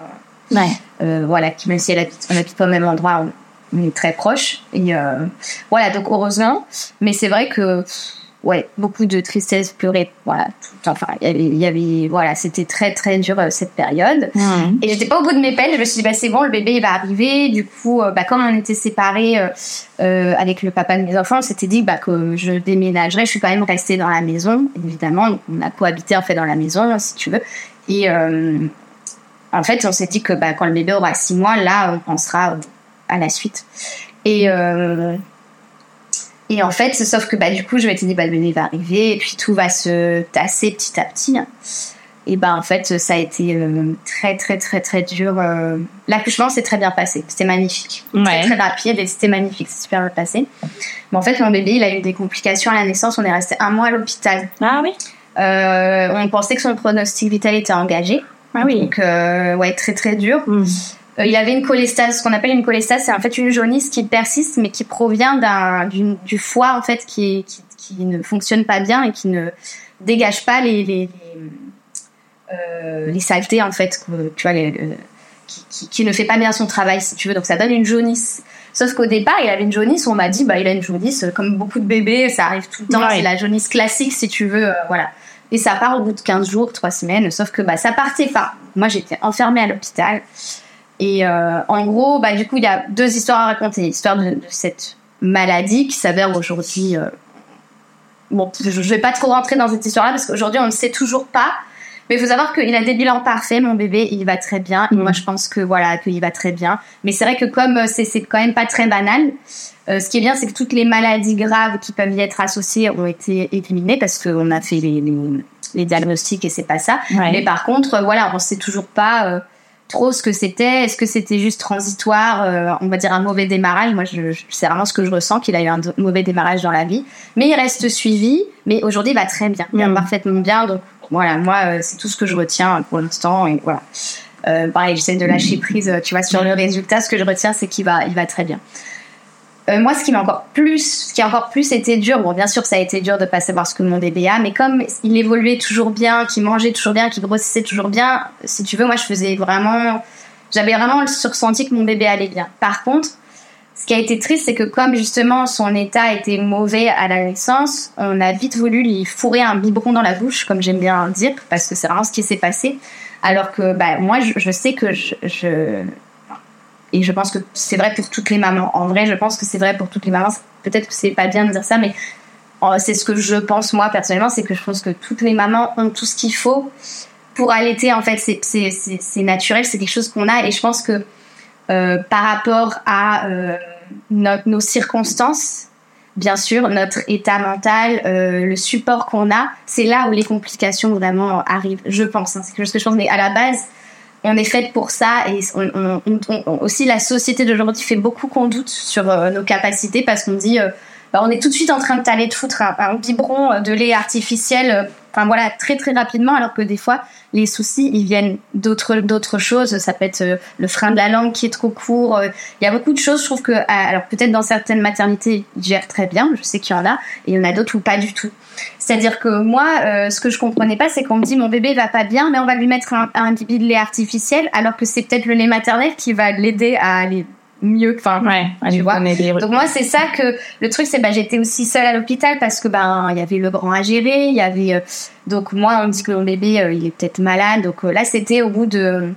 Ouais. Euh, voilà, qui, même si elle habite, on habite pas au même endroit, on, on est très proches. Et euh, voilà, donc heureusement. Mais c'est vrai que, pff, ouais, beaucoup de tristesse, pleurer, voilà. Tout, enfin, il y avait, il y avait, voilà, c'était très très dur euh, cette période. Mhm. Et j'étais pas au bout de mes peines. Je me suis dit, bah, c'est bon, le bébé il va arriver. Du coup, euh, bah, comme on était séparés euh, avec le papa de mes enfants, on s'était dit bah, que je déménagerais. Je suis quand même restée dans la maison, évidemment. Donc, on a cohabité en fait dans la maison, si tu veux. Et en fait, on s'est dit que bah, quand le bébé aura six mois, là, on pensera à la suite. Et et en fait, sauf que bah, du coup, je m'étais dit, bah, le bébé va arriver, et puis tout va se tasser petit à petit. Et bah, en fait, ça a été euh, très, très, très, très dur. euh. L'accouchement s'est très bien passé. C'était magnifique. Ouais. Très, très rapide et c'était magnifique. C'est super bien passé. Mais en fait, mon bébé, il a eu des complications à la naissance. On est resté un mois à l'hôpital. Ah oui. Euh, on pensait que son pronostic vital était engagé. Ah oui. Donc, ouais, très, très dur. Mhm. Euh, il avait une cholestase, ce qu'on appelle une cholestase, c'est en fait une jaunisse qui persiste, mais qui provient d'un, du foie en fait qui, qui, qui ne fonctionne pas bien et qui ne dégage pas les les, les, euh, les saletés en fait, tu vois, les- le- qui, qui, ne fait pas bien son travail si tu veux. Donc ça donne une jaunisse. Sauf qu'au départ, il avait une jaunisse. On m'a dit, bah il a une jaunisse, euh, comme beaucoup de bébés, ça arrive tout le temps. Ouais. C'est la jaunisse classique si tu veux, euh, voilà. Et ça part au bout de 15 jours, 3 semaines. Sauf que bah ça partait pas. Moi j'étais enfermée à l'hôpital. Et euh, en gros, bah, du coup, il y a deux histoires à raconter. L'histoire de, de cette maladie qui s'avère aujourd'hui. euh, Bon, je ne vais pas trop rentrer dans cette histoire-là parce qu'aujourd'hui, on ne sait toujours pas. Mais il faut savoir qu'il a des bilans parfaits, mon bébé, il va très bien. Et Mhm. moi, je pense que voilà, qu'il va très bien. Mais c'est vrai que comme euh, c'est c'est quand même pas très banal, euh, ce qui est bien, c'est que toutes les maladies graves qui peuvent y être associées ont été éliminées parce qu'on a fait les, les, les diagnostics et c'est pas ça. Ouais. Mais par contre, voilà, on sait toujours pas trop ce que c'était. Est-ce que c'était juste transitoire, euh, on va dire un mauvais démarrage? Moi, je, je- c'est vraiment ce que je ressens, qu'il a eu un mauvais démarrage dans la vie. Mais il reste suivi. Mais aujourd'hui, il va très bien, il va Mm. parfaitement bien. Donc voilà, moi, euh, c'est tout ce que je retiens pour l'instant. Et voilà. Euh, pareil, j'essaie de lâcher prise, tu vois, sur le résultat. Ce que je retiens, c'est qu'il va, il va très bien. Euh, moi, ce qui m'a encore plus, ce qui a encore plus été dur, bon, bien sûr, ça a été dur de pas savoir ce que mon bébé a, mais comme il évoluait toujours bien, qu'il mangeait toujours bien, qu'il grossissait toujours bien, si tu veux, moi, je faisais vraiment, j'avais vraiment le ressenti que mon bébé allait bien. Par contre, ce qui a été triste, c'est que comme justement son état était mauvais à la naissance, on a vite voulu lui fourrer un biberon dans la bouche, comme j'aime bien dire, parce que c'est vraiment ce qui s'est passé. Alors que bah, moi, je, je sais que je, je, et je pense que c'est vrai pour toutes les mamans. En vrai, je pense que c'est vrai pour toutes les mamans. Peut-être que c'est pas bien de dire ça, mais c'est ce que je pense moi personnellement, c'est que je pense que toutes les mamans ont tout ce qu'il faut pour allaiter. En fait, c'est naturel, c'est quelque chose qu'on a. Et je pense que euh, par rapport à euh, nos circonstances, bien sûr, notre état mental, euh, le support qu'on a, c'est là où les complications vraiment arrivent. Je pense, hein, c'est quelque chose que je pense. Mais à la base, on est fait pour ça et on, aussi la société d'aujourd'hui fait beaucoup qu'on doute sur euh, nos capacités parce qu'on dit euh, bah, on est tout de suite en train de t'aller de foutre un, biberon de lait artificiel euh, enfin voilà très très rapidement alors que des fois les soucis ils viennent d'autres d'autres choses. Ça peut être le frein de la langue qui est trop court il y a beaucoup de choses je trouve que alors peut-être dans certaines maternités ils gèrent très bien je sais qu'il y en a et il y en a d'autres où pas du tout c'est-à-dire que moi, euh, ce que je comprenais pas, c'est qu'on me dit mon bébé va pas bien, mais on va lui mettre un, un de lait artificiel, alors que c'est peut-être le lait maternel qui va l'aider à aller mieux. Enfin, ouais, tu vois. Donc moi, c'est ça que le truc, c'est bah j'étais aussi seule à l'hôpital parce que ben il y avait le grand à gérer, il y avait euh, donc moi on me dit que mon bébé euh, il est peut-être malade, donc là c'était au bout de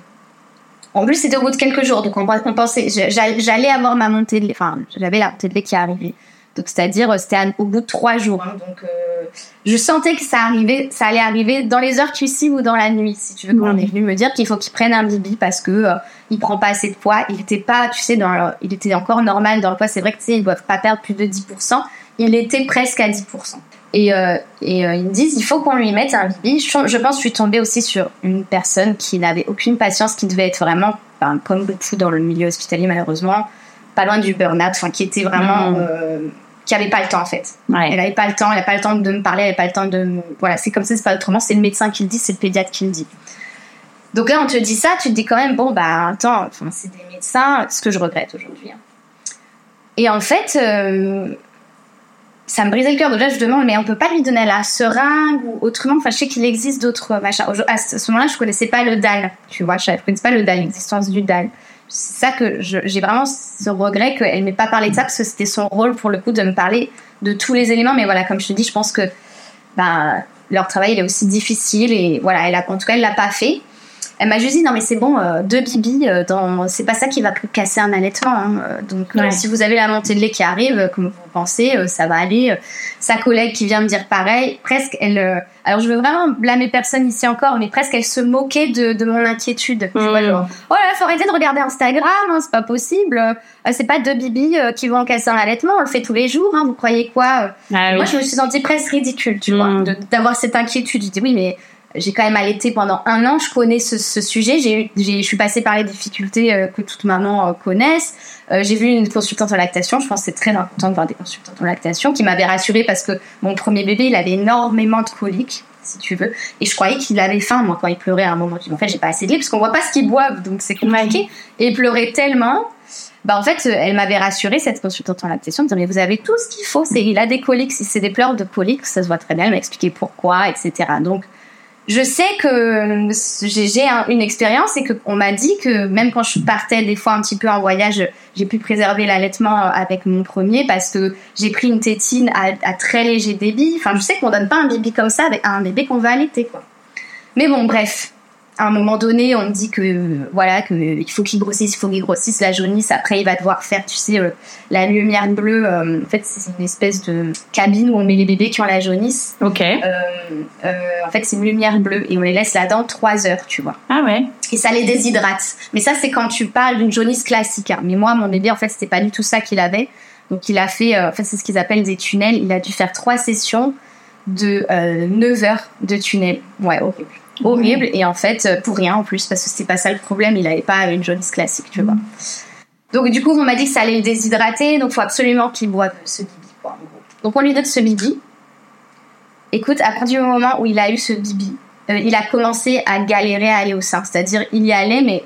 en plus, c'était au bout de quelques jours, donc on, on pensait, j'allais avoir ma montée de lait, enfin, j'avais la montée de lait qui arrivait. Donc c'est-à-dire euh, c'était au bout de trois jours. Hein. donc je sentais que ça arrivait, ça allait arriver dans les heures qui suivent ou dans la nuit, si tu veux. Quand on est venu me dire qu'il faut qu'il prenne un bibi parce que euh, il prend pas assez de poids. Il était pas, tu sais, dans il était encore normal dans le poids. C'est vrai que tu sais, ils doivent pas perdre plus de 10%. Il était presque à 10%. Et, et ils me disent, il faut qu'on lui mette un bibi. Je, pense que je suis tombée aussi sur une personne qui n'avait aucune patience, qui devait être vraiment, ben, comme beaucoup dans le milieu hospitalier malheureusement, pas loin du burn-out, enfin qui était vraiment qui avait pas le temps en fait. Elle avait pas le temps, elle a pas le temps de me parler, elle a pas le temps de me... voilà, c'est comme ça, c'est pas autrement, c'est le médecin qui le dit, c'est le pédiatre qui le dit. Donc là, on te dit ça, tu te dis quand même bon bah attends, enfin, c'est des médecins, ce que je regrette aujourd'hui. Hein. Et en fait, euh, ça me brisait le cœur. Donc là, je demande, mais on peut pas lui donner la seringue ou autrement? Enfin, je sais qu'il existe d'autres machins. À ce moment-là, je connaissais pas le DAL. Tu vois, je connaissais pas le DAL, l'existence du DAL ça que j'ai vraiment ce regret qu'elle m'ait pas parlé de ça parce que c'était son rôle pour le coup de me parler de tous les éléments. Mais voilà, comme je te dis, je pense que ben, leur travail il est aussi difficile et voilà, elle a, en tout cas, elle l'a pas fait. Elle m'a juste dit non mais c'est bon, euh, deux bibis, euh, dans... c'est pas ça qui va casser un allaitement. Hein. Euh, donc si vous avez la montée de lait qui arrive, comme vous pensez, ça va aller. sa collègue qui vient me dire pareil, presque elle. alors je veux vraiment blâmer personne ici encore, mais presque elle se moquait de, de mon inquiétude. Tu vois, genre, oh là, faut arrêter de regarder Instagram, hein, c'est pas possible. c'est pas deux bibis qui vont casser un allaitement, on le fait tous les jours. Hein, vous croyez quoi ah Moi je me suis sentie presque ridicule, tu vois, mm. d'avoir cette inquiétude. Je dis oui mais j'ai quand même allaité pendant un an, je connais ce, ce sujet, j'ai, je suis passée par les difficultés euh, que toute maman euh, connaisse. Euh, j'ai vu une consultante en lactation, je pense que c'est très important de voir des consultantes en lactation, qui m'avait rassurée parce que mon premier bébé, il avait énormément de coliques, si tu veux, et je croyais qu'il avait faim, moi, quand il pleurait à un moment. En fait, j'ai pas assez de lait parce qu'on voit pas ce qu'il boivent, donc c'est compliqué. Et il pleurait tellement bah en fait, elle m'avait rassurée cette consultante en lactation, de dire mais vous avez tout ce qu'il faut. C'est il a des coliques, si c'est des pleurs de coliques, ça se voit très bien. Elle m'a expliqué pourquoi, etc. Donc je sais que j'ai une expérience et qu'on m'a dit que même quand je partais des fois un petit peu en voyage, j'ai pu préserver l'allaitement avec mon premier parce que j'ai pris une tétine à, très léger débit. Enfin, je sais qu'on donne pas un bébé comme ça à un bébé qu'on va allaiter, quoi. Mais bon, bref à un moment donné, on me dit que voilà que il faut qu'il grossisse, il faut qu'il grossisse la jaunisse. Après, il va devoir faire, tu sais, euh, la lumière bleue. Euh, en fait, c'est une espèce de cabine où on met les bébés qui ont la jaunisse. Ok. Euh, en fait, c'est une lumière bleue et on les laisse là-dedans trois heures, tu vois. Ah ouais. Et ça les déshydrate. Mais ça, c'est quand tu parles d'une jaunisse classique. Hein. Mais moi, mon bébé, en fait, c'était pas du tout ça qu'il avait. Donc, il a fait, en fait, c'est ce qu'ils appellent des tunnels. Il a dû faire trois sessions de 9 heures de tunnel. Ouais, horrible horrible et en fait euh, pour rien en plus parce que c'était pas ça le problème il avait pas une jaunisse classique tu vois donc du coup on m'a dit que ça allait le déshydrater donc faut absolument qu'il boive ce bibi quoi, donc on lui donne ce bibi écoute à partir du moment où il a eu ce bibi euh, il a commencé à galérer à aller au sein c'est à dire il y allait mais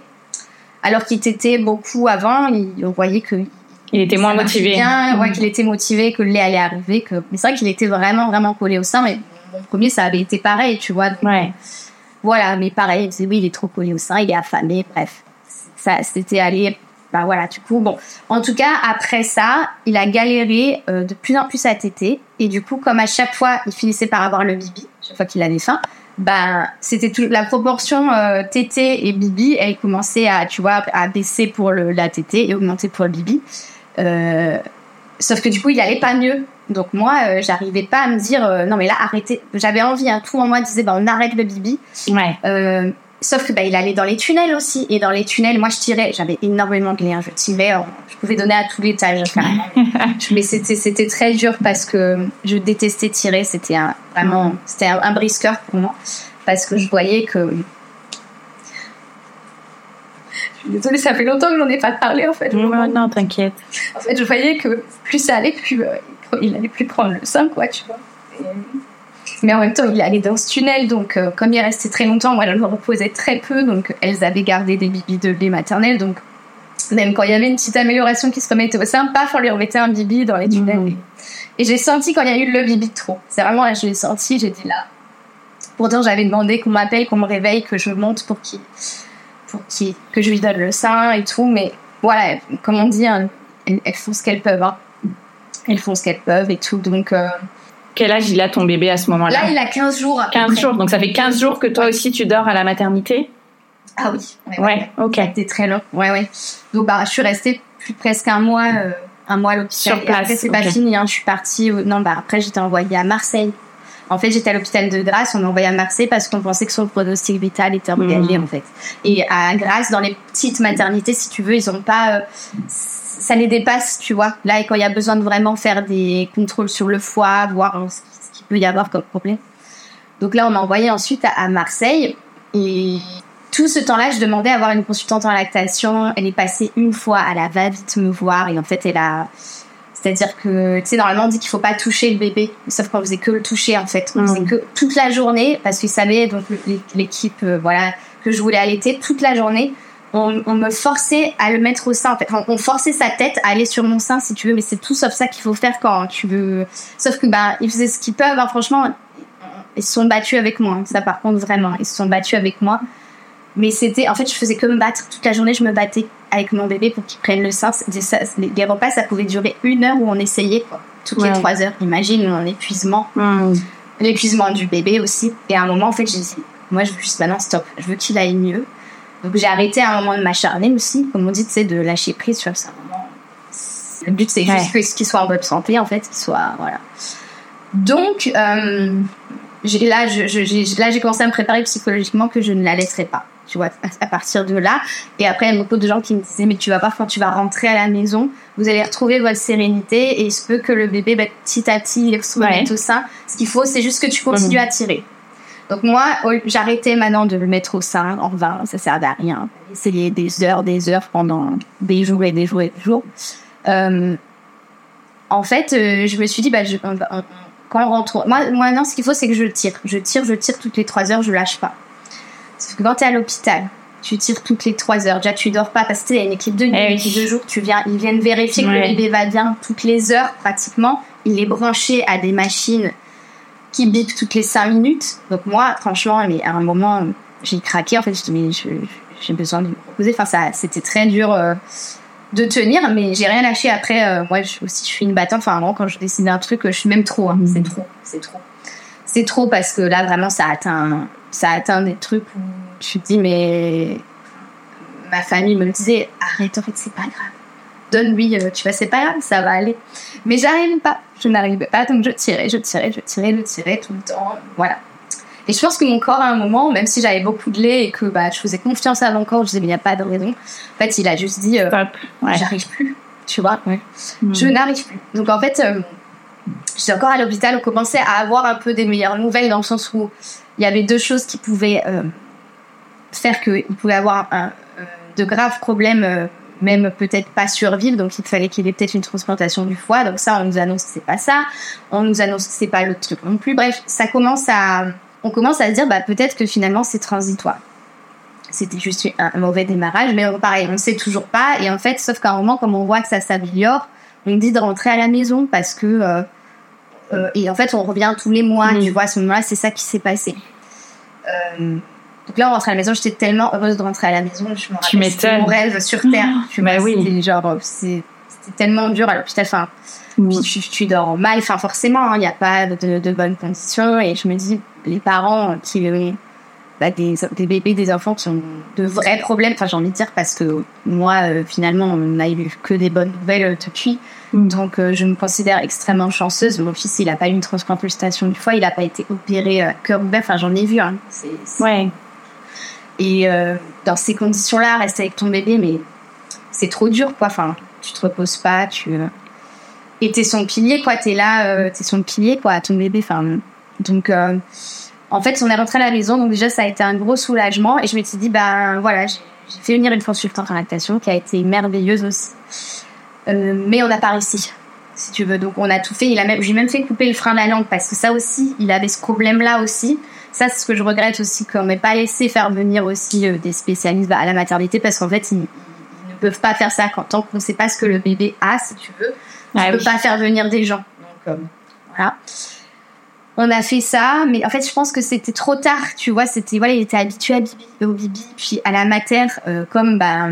alors qu'il t'était beaucoup avant on voyait que Il était moins motivé. Bien, ouais, Mm. qu'il était motivé, que le lait allait arriver. Que... Mais c'est vrai qu'il était vraiment, vraiment collé au sein. Mais mon premier, ça avait été pareil, tu vois. Donc, Ouais. Voilà, mais pareil, c'est oui, il est trop collé au sein, il est affamé, bref. Ça, c'était allé. Bah voilà, du coup, bon. En tout cas, après ça, il a galéré euh, de plus en plus à téter. Et du coup, comme à chaque fois, il finissait par avoir le bibi, chaque fois qu'il avait faim, bah, c'était la proportion euh, tété et bibi, elle commençait à, tu vois, à baisser pour le, la tété et augmenter pour le bibi. Euh, sauf que du coup, il allait pas mieux. Donc moi, euh, j'arrivais pas à me dire, euh, non mais là, arrêtez. J'avais envie, hein, tout en moi disait, bah, on arrête le bibi. Ouais. Euh, sauf que bah, il allait dans les tunnels aussi. Et dans les tunnels, moi, je tirais. J'avais énormément de liens. Je tirais. euh, Je pouvais donner à tous les étages. carrément. Mais c'était c'était très dur parce que je détestais tirer. C'était un, vraiment c'était un, un brisqueur pour moi parce que je voyais que. Je suis désolée, ça fait longtemps que j'en ai pas parlé en fait. Non, t'inquiète. En fait, je voyais que plus ça allait, plus euh, il allait plus prendre le sein, quoi, tu vois. Et- Mais en même temps, il allait dans ce tunnel, donc euh, comme il restait très longtemps, moi, je me reposais très peu, donc elles avaient gardé des bibis de lait maternel, donc même quand il y avait une petite amélioration qui se remettait au sein, paf, on lui remettait un bibi dans les tunnels. Mhm. Et j'ai senti quand il y a eu le bibi de trop. C'est vraiment là, je l'ai senti, j'ai dit là. Pourtant, j'avais demandé qu'on m'appelle, qu'on me réveille, que je monte pour qu'il, pour qu'il, que je lui donne le sein et tout, mais voilà, comme on dit, hein, elles, elles font ce qu'elles peuvent. Hein. Elles font ce qu'elles peuvent et tout. Donc euh, Quel âge il a ton bébé à ce moment-là là, il a 15 jours. à peu 15 près. jours. Donc ça fait 15 jours que toi aussi tu dors à la maternité Ah oui. Ouais, Ouais, ok. C'était très long. Ouais, ouais. Donc bah, je suis restée plus presque un mois, euh, un mois à l'hôpital. Sur Et place, Après, c'est pas fini. Hein. Je suis partie. Non, bah après, j'étais envoyée à Marseille. En fait, j'étais à l'hôpital de Grasse. On m'a envoyée à Marseille parce qu'on pensait que son pronostic vital était engagé, Mhm. en fait. Et à Grasse, dans les petites maternités, si tu veux, ils ont pas. euh, ça les dépasse, tu vois. Là, et quand il y a besoin de vraiment faire des contrôles sur le foie, voir ce qui- ce qu'il peut y avoir comme problème. Donc là, on m'a envoyé ensuite à, à Marseille. Et tout ce temps-là, je demandais à avoir une consultante en lactation. Elle est passée une fois, elle a va vite me voir. Et en fait, elle a. C'est-à-dire que, tu sais, normalement, on dit qu'il faut pas toucher le bébé. Sauf qu'on faisait que le toucher, en fait. On Mhm. faisait que toute la journée, parce qu'ils savaient, donc l'é- l'équipe, euh, voilà, que je voulais allaiter toute la journée. On, on me forçait à le mettre au sein, en fait. On, on forçait sa tête à aller sur mon sein, si tu veux. Mais c'est tout sauf ça qu'il faut faire quand tu veux. Sauf que, bah, ils faisaient ce qu'ils peuvent. hein. Franchement, ils se sont battus avec moi. hein. Ça, par contre, vraiment. Ils se sont battus avec moi. Mais c'était, en fait, je faisais que me battre. Toute la journée, je me battais avec mon bébé pour qu'il prenne le sein. Ça- les, repas, ça pouvait durer une heure où on essayait, quoi. Toutes Ouais. les trois heures. Imagine mon épuisement. L'épuisement du bébé aussi. Et à un moment, en fait, j'ai dit, moi, je veux juste maintenant, stop. Je veux qu'il aille mieux. Donc, j'ai arrêté à un moment de m'acharner aussi. Comme on dit, tu sais, de lâcher prise sur ça. Le but, c'est juste qu'il soit en bonne santé, en fait. Qu'il soit, voilà. Donc, euh, là, je, je- j'ai, là, j'ai commencé à me préparer psychologiquement que je ne la laisserai pas. Tu vois, à, partir de là. Et après, il y a beaucoup de gens qui me disaient, mais tu vas pas, quand tu vas rentrer à la maison, vous allez retrouver votre sérénité et il se peut que le bébé, bah, petit à petit, il Ouais. au sein. Ce qu'il faut, c'est juste que tu continues à tirer. Donc moi, j'arrêtais maintenant de le mettre au sein en vain, ça servait à rien. Essayer des heures, des heures pendant des jours et des jours et des jours. Euh, en fait, euh, je me suis dit, bah, je, quand on rentre, moi, moi non, ce qu'il faut, c'est que je tire. Je tire, je tire toutes les trois heures, je lâche pas. Sauf que quand t'es à l'hôpital, tu tires toutes les trois heures. Déjà, tu dors pas parce que tu y a une équipe de nuit, Eh une oui. équipe de jour. Tu viens, ils viennent vérifier que Ouais. le bébé va bien toutes les heures, pratiquement. Il est branché à des machines qui bipent toutes les cinq minutes. Donc moi, franchement, mais à un moment, j'ai craqué. En fait, je me j'ai besoin de me reposer. Enfin, c'était très dur euh, de tenir, mais j'ai rien lâché après. euh, moi, je, aussi, je suis une battante. Enfin, vraiment, quand je décide d'un truc, je suis même trop. hein. C'est trop, c'est trop. C'est trop parce que là, vraiment, ça atteint, ça atteint des trucs où tu te dis, mais ma famille me le disait, arrête, en fait, c'est pas grave. Donne-lui, euh, tu vois, c'est pas grave, ça va aller. Mais j'arrivais pas, je n'arrivais pas, donc je tirais, je tirais, je tirais, je tirais tout le temps, voilà. Et je pense que mon corps, à un moment, même si j'avais beaucoup de lait et que bah, je faisais confiance à mon corps, je disais, mais il n'y a pas de raison. En fait, il a juste dit, euh. Ouais. j'arrive plus, tu vois. Hmm. Je n'arrive plus. Donc en fait, euh, j'étais encore à l'hôpital, on commençait à avoir un peu des meilleures nouvelles dans le sens où il y avait deux choses qui pouvaient euh, faire qu'il pouvait avoir un, euh, de graves problèmes, même peut-être pas survivre. Donc il fallait qu'il ait peut-être une transplantation du foie. Donc ça, on nous annonce que c'est pas ça. On nous annonce que c'est pas le truc non plus. Bref, ça commence à, on commence à se dire, bah peut-être que finalement c'est transitoire. c'était juste un mauvais démarrage. Mais pareil, on ne sait toujours pas. Et en fait, sauf qu'à un moment, comme on voit que ça s'améliore, on dit de rentrer à la maison parce que euh, euh, et en fait, on revient tous les mois. Tu vois, à ce moment-là, c'est ça qui s'est passé. Euh, donc là, on rentre à la maison. J'étais tellement heureuse de rentrer à la maison. Je me rappelle, c'était mon rêve sur terre. Oh, tu bah oui. genre, c'était tellement dur à l'hôpital. Enfin, puis tu, dors mal. Enfin, forcément, il n'y a pas de, de, bonnes conditions. Et je me dis, les parents qui bah, des, des, bébés, des enfants qui ont de vrais problèmes. Enfin, j'ai envie de dire parce que moi, euh, finalement, on n'a eu que des bonnes nouvelles euh, depuis. Mm. Donc, euh, je me considère extrêmement chanceuse. Mon fils, il n'a pas eu une transplantation du foie, il n'a pas été opéré à cœur ouvert. Enfin, j'en ai vu. Hein. Ouais. Et dans ces conditions-là, rester avec ton bébé, mais c'est trop dur, quoi. Enfin, tu te reposes pas, tu. Et t'es son pilier, quoi. T'es là, t'es son pilier, quoi, ton bébé. Enfin, donc en fait, on est rentré à la maison, donc déjà, ça a été un gros soulagement. Et je me suis dit, ben voilà, j'ai fait venir une consultante en lactation qui a été merveilleuse aussi. Euh, mais on n'a pas réussi, si tu veux. Donc, on a tout fait. Il a même, j'ai même fait couper le frein de la langue parce que ça aussi, il avait ce problème-là aussi. Ça, c'est ce que je regrette aussi, qu'on m'ait pas laissé faire venir aussi euh, des spécialistes à la maternité parce qu'en fait, ils, ne peuvent pas faire ça quand, tant qu'on ne sait pas ce que le bébé a, si tu veux. Tu ne peux pas faire venir des gens. Donc, euh, voilà on a fait ça, mais en fait, je pense que c'était trop tard, tu vois. C'était voilà, il était habitué à bibi, au bibi, puis à la mater, euh, comme bah,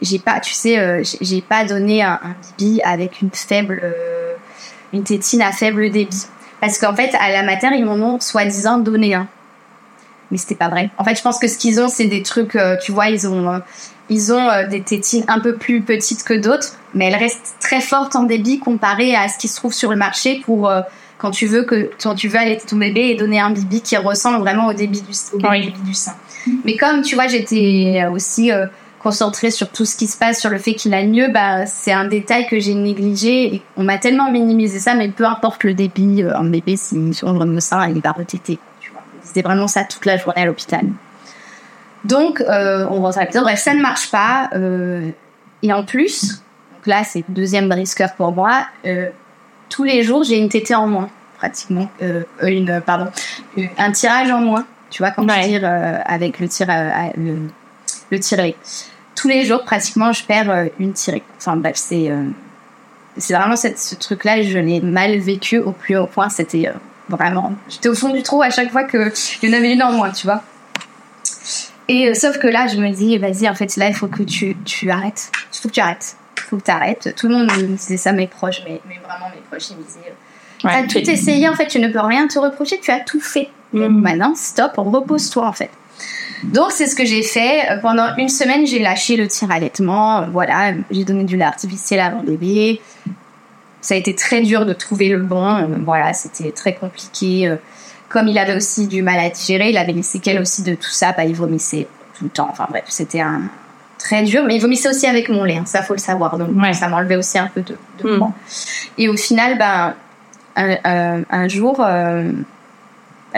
j'ai pas, tu sais, euh, j'ai pas donné un, bibi avec une faible, euh, une tétine à faible débit, parce qu'en fait, à la mater, ils m'en ont soi-disant donné un, mais c'était pas vrai. En fait, je pense que ce qu'ils ont, c'est des trucs, tu vois, ils ont, ils ont des tétines un peu plus petites que d'autres, mais elles restent très fortes en débit comparé à ce qui se trouve sur le marché pour quand tu veux que quand tu veux allaiter ton bébé et donner un bibi qui ressemble vraiment au débit du, du sein. Mais comme tu vois, j'étais aussi euh, concentrée sur tout ce qui se passe, sur le fait qu'il a mieux, bah c'est un détail que j'ai négligé. Et on m'a tellement minimisé ça, mais peu importe le débit, euh, un bébé s'il sur le sein, il va retéter. C'était vraiment ça toute la journée à l'hôpital. Donc euh, on rentre à l'hôpital. Bref, ça ne marche pas. et en plus, donc là c'est le deuxième brisqueur pour moi tous les jours, j'ai une tétée en moins, pratiquement. Euh, euh une, pardon, euh, un tirage en moins. Tu vois, quand tu tires euh, avec le tir, le, le Tous les jours, pratiquement, je perds une tirée. Enfin bref, c'est c'est vraiment cette, ce truc-là. Je l'ai mal vécu au plus haut point. C'était vraiment. J'étais au fond du trou à chaque fois qu'il y en avait une en moins, tu vois. Et sauf que là, je me dis, vas-y, en fait, là, il faut que tu, tu arrêtes. Il faut que tu arrêtes faut que t'arrêtes. Tout le monde me disait ça, mes proches, mais, mais vraiment mes proches, ils me disaient, tu as tout essayé, en fait, tu ne peux rien te reprocher, tu as tout fait. Donc mm. maintenant, stop, repose-toi, en fait. Donc c'est ce que j'ai fait. Pendant une semaine, j'ai lâché le tir allaitement. Voilà, j'ai donné du lait artificiel à mon bébé. Ça a été très dur de trouver le bon. Voilà, c'était très compliqué. Comme il avait aussi du mal à digérer, il avait les séquelles aussi de tout ça. Bah, il vomissait tout le temps. Enfin bref, c'était un, très dur, mais il vomissait aussi avec mon lait, hein, ça faut le savoir. Donc ça m'enlevait aussi un peu de, de hmm. Et au final, ben, un, jour, euh,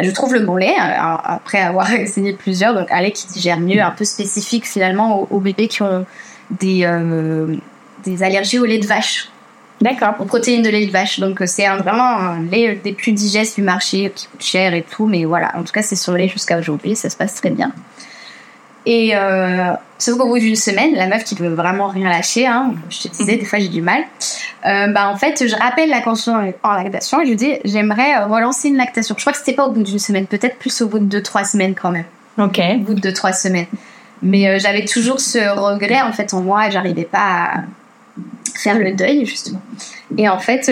je trouve le bon lait, euh, après avoir essayé plusieurs, donc un lait qui digère mieux, un peu spécifique finalement aux, bébés qui ont des, euh, des allergies au lait de vache. D'accord. Aux protéines de lait de vache. Donc c'est vraiment un lait des plus digestes du marché, qui coûte cher et tout, mais voilà, en tout cas c'est sur le lait jusqu'à aujourd'hui, ça se passe très bien. Et euh, sauf qu'au bout d'une semaine, la meuf qui veut vraiment rien lâcher, hein, je te disais, des fois j'ai du mal, euh, bah en fait, je rappelle la conscience en lactation et je lui dis, j'aimerais euh, relancer une lactation. Je crois que c'était pas au bout d'une semaine, peut-être plus au bout de 2-3 semaines quand même. Ok. Au bout de 2-3 semaines. Mais euh, j'avais toujours ce regret en fait en moi, j'arrivais pas à faire le deuil justement. Et en fait,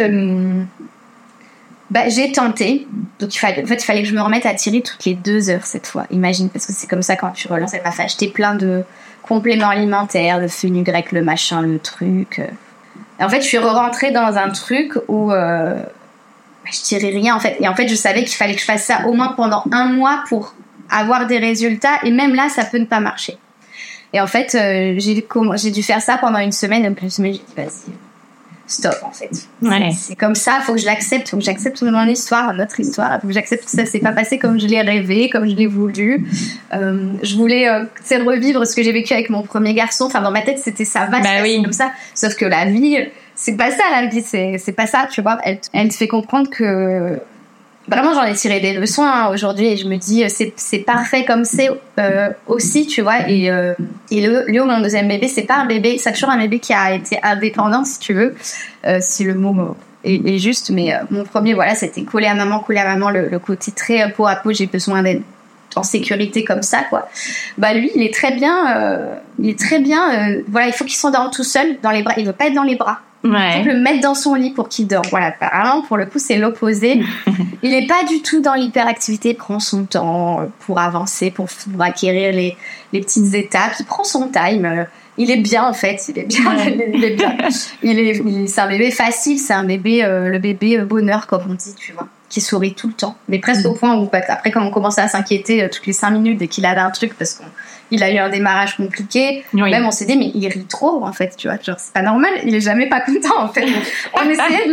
bah, j'ai tenté. Donc, il fallait, en fait, il fallait que je me remette à tirer toutes les deux heures cette fois. Imagine, parce que c'est comme ça quand tu relances. Elle m'a fait acheter plein de compléments alimentaires, le grec, le machin, le truc. En fait, je suis re-rentrée dans un truc où euh, bah, je tirais rien en fait. Et en fait, je savais qu'il fallait que je fasse ça au moins pendant un mois pour avoir des résultats. Et même là, ça peut ne pas marcher. Et en fait, euh, j'ai dû faire ça pendant une semaine. Donc, une semaine, j'ai dit, vas-y, stop en fait. C'est comme ça, il faut que je l'accepte, il faut que j'accepte mon histoire, notre histoire, il faut que j'accepte que ça s'est pas passé comme je l'ai rêvé, comme je l'ai voulu. Euh, je voulais euh, revivre ce que j'ai vécu avec mon premier garçon. Enfin, dans ma tête, c'était ça va bah oui. comme ça. Sauf que la vie, c'est pas ça la vie, c'est pas ça, tu vois. Elle, elle te fait comprendre que vraiment j'en ai tiré des leçons hein, aujourd'hui et je me dis c'est c'est parfait comme c'est euh, aussi tu vois et euh, Léo mon deuxième bébé c'est pas un bébé c'est toujours un bébé qui a été indépendant si tu veux euh, si le mot est, juste mais euh, mon premier voilà c'était collé à maman collé à maman le, côté très euh, peau à peau j'ai besoin d'être en sécurité comme ça quoi. Bah lui il est très bien euh, il est très bien euh, voilà il faut qu'il s'endorme tout seul dans les bras il veut pas être dans les bras Ouais. le mettre dans son lit pour qu'il dort. Voilà, apparemment, pour le coup, c'est l'opposé. il n'est pas du tout dans l'hyperactivité, il prend son temps euh, pour avancer, pour, pour acquérir les, les petites étapes. Il prend son time. euh, Il est bien, en fait. Il est bien. Il est bien. Il est, il- c'est un bébé facile, c'est un bébé, euh, le bébé bonheur, comme on dit, tu vois, qui sourit tout le temps. Mais presque au point où, après, quand on commençait à s'inquiéter euh, toutes les cinq minutes dès qu'il avait un truc, parce qu'il a eu un démarrage compliqué, Oui. même on s'est dit, mais il rit trop, en fait, tu vois. Genre, c'est pas normal, il est jamais pas content, en fait. On essayait de,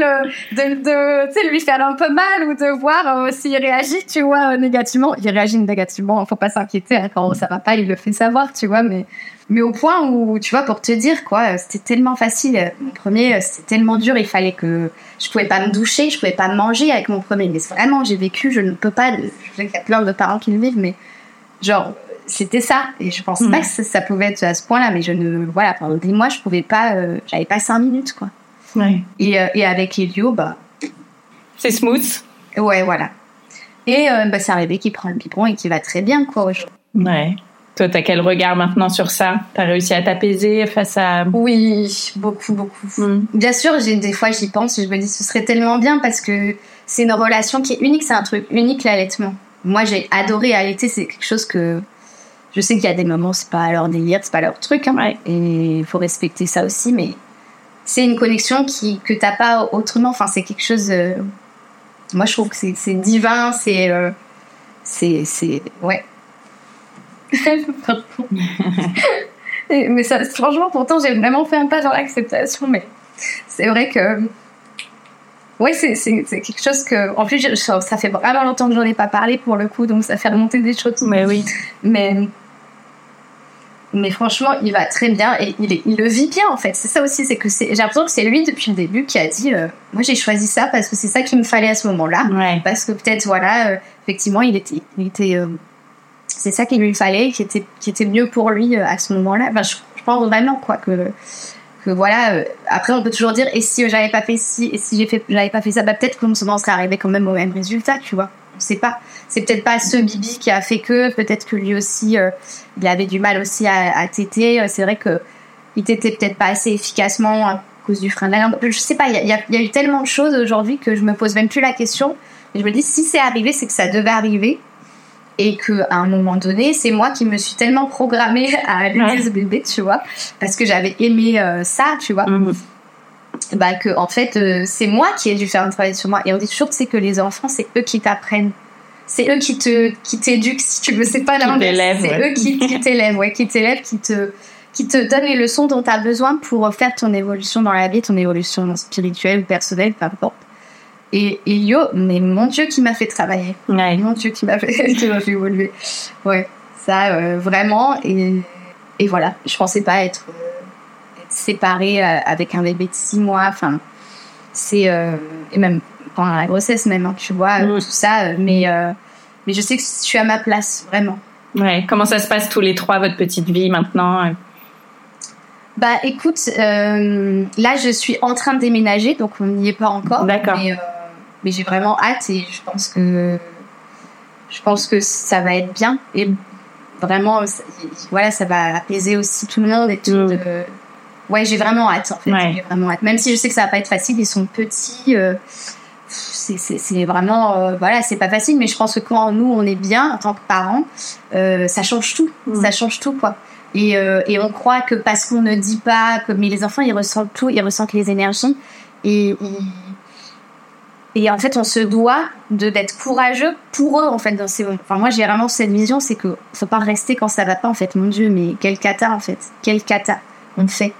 le, de, lui faire un peu mal ou de voir euh, s'il réagit, tu vois, euh, négativement. Il réagit négativement, faut pas s'inquiéter. hein, quand ça va pas, il le fait savoir, tu vois, mais, mais au point où, tu vois, pour te dire, quoi, euh, c'était tellement facile. Mon premier, c'était tellement dur, il fallait que je pouvais pas me doucher, je pouvais pas manger avec mon premier. Mais vraiment, j'ai vécu, je ne peux pas, je sais qu'il y a plein de parents qui le vivent, mais genre, c'était ça. Et je pense Mm. pas que ça, ça pouvait être à ce point-là, mais je ne, voilà, pendant des mois, je pouvais pas, euh, j'avais pas cinq minutes, quoi. Ouais. Et, euh, et avec Elio, bah, C'est smooth. ouais, voilà. Et euh, bah, c'est un bébé qui prend le biberon et qui va très bien, quoi. aujourd'hui. Ouais. Toi, t'as quel regard maintenant sur ça? T'as réussi à t'apaiser face à. Oui, beaucoup, beaucoup. Mm. Bien sûr, j'ai des fois j'y pense et je me dis ce serait tellement bien parce que c'est une relation qui est unique, c'est un truc unique l'allaitement. Moi, j'ai adoré allaiter, c'est quelque chose que je sais qu'il y a des moments c'est pas leur délire, c'est pas leur truc, hein. Ouais. et il faut respecter ça aussi, mais c'est une connexion qui que t'as pas autrement. Enfin, c'est quelque chose. euh, Moi, je trouve que c'est divin, c'est euh, c'est c'est ouais. Et- mais ça, franchement, pourtant, j'ai vraiment fait un pas dans l'acceptation, mais c'est vrai que. Ouais, c'est quelque chose que. En plus, je- ça fait vraiment longtemps que j'en ai pas parlé pour le coup, donc ça fait remonter des choses. Mais oui. Mais. Mais franchement, il va très bien et il, est- il le vit bien en fait. C'est ça aussi, c'est que j'ai l'impression que c'est lui depuis le début qui a dit euh, Moi j'ai choisi ça parce que c'est ça qu'il me fallait à ce moment-là Ouais. parce que peut-être voilà euh, effectivement il était il était euh, c'est ça qu'il lui fallait qui était qui était mieux pour lui euh, à ce moment-là je, je pense vraiment quoi que que voilà euh, après on peut toujours dire et si j'avais pas fait ci et si j'ai fait j'avais pas fait ça bah peut-être qu'on on serait arrivé quand même au même résultat tu vois on sait pas c'est peut-être pas ce Bibi qui a fait que peut-être que lui aussi euh, il avait du mal aussi à, à téter c'est vrai que il t'était peut-être pas assez efficacement à cause du frein de la langue. Je sais pas, il y a, eu tellement de choses aujourd'hui que je me pose même plus la question. Je me dis, si c'est arrivé, c'est que ça devait arriver. Et que à un moment donné, c'est moi qui me suis tellement programmée à Ouais. ce bébé, tu vois, parce que j'avais aimé euh, ça, tu vois Mhm. bah que en fait euh, c'est moi qui ai dû faire un travail sur moi et on dit toujours que c'est que les enfants c'est eux qui t'apprennent c'est eux qui te qui t'éduquent si tu veux c'est pas l'inverse c'est ouais. eux qui, qui t'élèvent ouais qui t'élèvent qui te qui te donnent les leçons dont tu as besoin pour faire ton évolution dans la vie ton évolution spirituelle ou personnelle peu importe et, yo mais mon dieu qui m'a fait travailler Ouais. mon dieu qui m'a fait qui m'a fait évoluer ouais ça euh, vraiment et et voilà je pensais pas être euh, être séparée euh, avec un bébé de six mois enfin c'est euh, et même pendant la grossesse même hein, tu vois Mm. tout ça mais mais je sais que je suis à ma place vraiment Ouais. Comment ça se passe tous les trois, votre petite vie maintenant bah écoute là je suis en train de déménager donc on n'y est pas encore D'accord. mais, mais j'ai vraiment hâte et je pense que je pense que ça va être bien et vraiment ça- voilà ça va apaiser aussi tout le monde et tout Mm. euh, ouais j'ai vraiment hâte en fait Ouais. j'ai vraiment hâte même si je sais que ça va pas être facile ils sont petits euh, c'est vraiment euh, voilà c'est pas facile mais je pense que quand nous on est bien en tant que parents euh, ça change tout Mm. ça change tout quoi et, euh, et on croit que parce qu'on ne dit pas que mais les enfants ils ressentent tout ils ressentent les énergies et et en fait on se doit de d'être courageux pour eux en fait dans ces moments. enfin moi j'ai vraiment cette vision c'est que faut pas rester quand ça va pas en fait mon dieu mais quel cata en fait quel cata on fait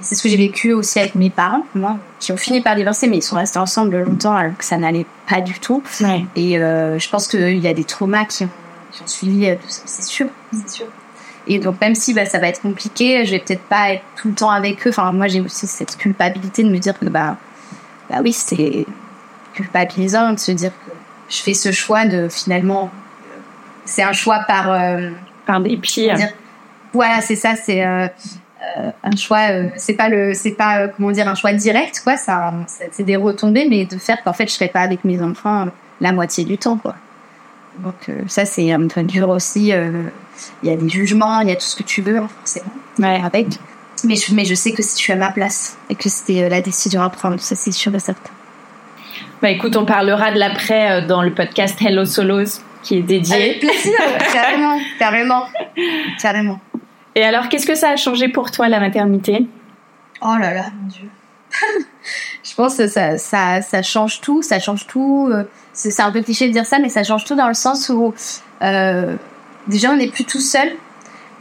c'est ce que j'ai vécu aussi avec mes parents moi qui ont fini par divorcer mais ils sont restés ensemble longtemps alors que ça n'allait pas du tout Ouais. et euh, je pense qu'il y a des traumas qui ont, qui ont suivi euh, tout ça, c'est sûr, c'est sûr. Et donc même si bah, ça va être compliqué, je vais peut-être pas être tout le temps avec eux. Enfin, moi j'ai aussi cette culpabilité de me dire que bah, bah oui, c'est culpabilisant de se dire que je fais ce choix de finalement, c'est un choix par euh, par dépit. Voilà, c'est ça, c'est euh, euh, un choix. euh, c'est pas le, c'est pas comment dire un choix direct, quoi. Ça, c'est des retombées, mais de faire qu'en fait, je serais pas avec mes enfants la moitié du temps, quoi. Donc ça, c'est un peu dur aussi. Il y a des jugements, il y a tout ce que tu veux, hein, forcément, Ouais. avec. Mais je, mais je sais que si je suis à ma place et que c'était la décision à prendre, ça c'est sûr et certain. Bah écoute, on parlera de l'après euh, dans le podcast Hello Solos qui est dédié. Avec plaisir, carrément, carrément, carrément. Et alors, qu'est-ce que ça a changé pour toi la maternité? Oh là là, mon Dieu. je pense que ça, ça, ça change tout, ça change tout. euh, C'est c'est un peu cliché de dire ça, mais ça change tout dans le sens où euh, déjà on n'est plus tout seul.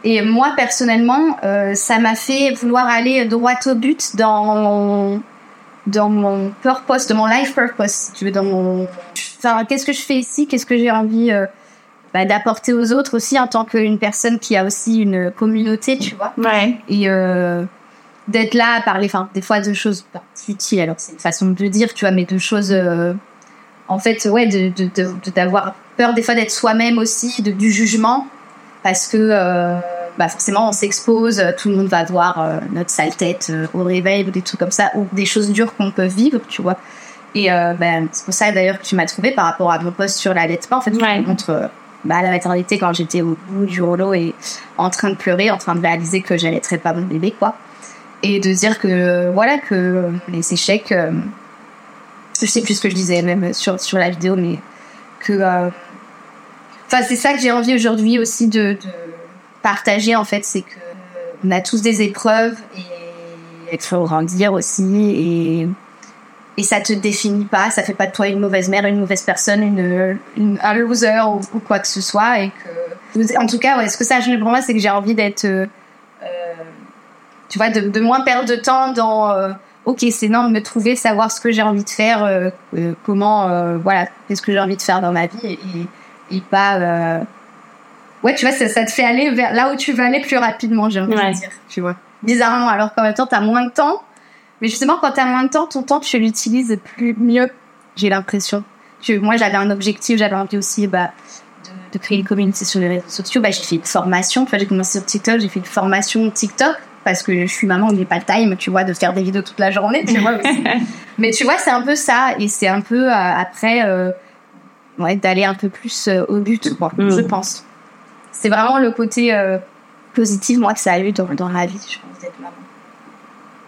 Et moi personnellement, euh, ça m'a fait vouloir aller droit au but dans dans mon purpose, de mon life purpose. Tu veux dans mon, enfin, qu'est-ce que je fais ici? Qu'est-ce que j'ai envie euh, bah, d'apporter aux autres aussi en tant qu'une personne qui a aussi une communauté, tu vois? Ouais. et euh, d'être là à parler enfin des fois de choses pas futiles alors c'est une façon de le dire tu vois mais de choses euh, en fait ouais de de- de- de- d'avoir peur des fois d'être soi-même aussi de, du jugement parce que euh, bah forcément on s'expose euh, tout le monde va voir euh, notre sale tête euh, au réveil ou des trucs comme ça ou des choses dures qu'on peut vivre tu vois et ben, c'est pour ça d'ailleurs que tu m'as trouvé par rapport à mon post sur l'allaitement en fait Ouais. je montre bah, la maternité quand j'étais au bout du rouleau et en train de pleurer, en train de réaliser que j'allaiterais pas mon bébé, quoi. Et de dire que, voilà, que les échecs, euh, je sais plus ce que je disais même sur, sur la vidéo, mais que, euh, enfin, c'est ça que j'ai envie aujourd'hui aussi de, de partager, en fait, c'est que on a tous des épreuves et il faut grandir aussi et, et ça te définit pas, ça fait pas de toi une mauvaise mère, une mauvaise personne, une, un loser ou, quoi que ce soit et que en tout cas ouais, ce que ça a pour moi c'est que j'ai envie d'être euh, euh, tu vois de, moins perdre de temps dans euh, ok c'est non de me trouver savoir ce que j'ai envie de faire euh, euh, comment euh, voilà qu'est-ce que j'ai envie de faire dans ma vie et, et, pas euh, ouais tu vois ça, ça te fait aller vers là où tu veux aller plus rapidement j'ai envie Ouais. de dire tu vois bizarrement alors qu'en même temps t'as moins de temps mais justement, quand t'as moins de temps, ton temps, tu l'utilises plus mieux, j'ai l'impression. Moi, j'avais un objectif, j'avais envie aussi bah, de, de créer une communauté sur les réseaux sociaux. Bah, j'ai fait une formation, enfin, j'ai commencé sur TikTok, j'ai fait une formation TikTok parce que je suis maman, j'ai pas le time, tu vois, de faire des vidéos toute la journée, tu vois. aussi. Mais tu vois, c'est un peu ça, et c'est un peu euh, après, euh, ouais, d'aller un peu plus euh, au but, quoi, Mm. je pense. C'est vraiment le côté euh, positif, moi, que ça a eu dans, dans la vie, je pense, d'être maman.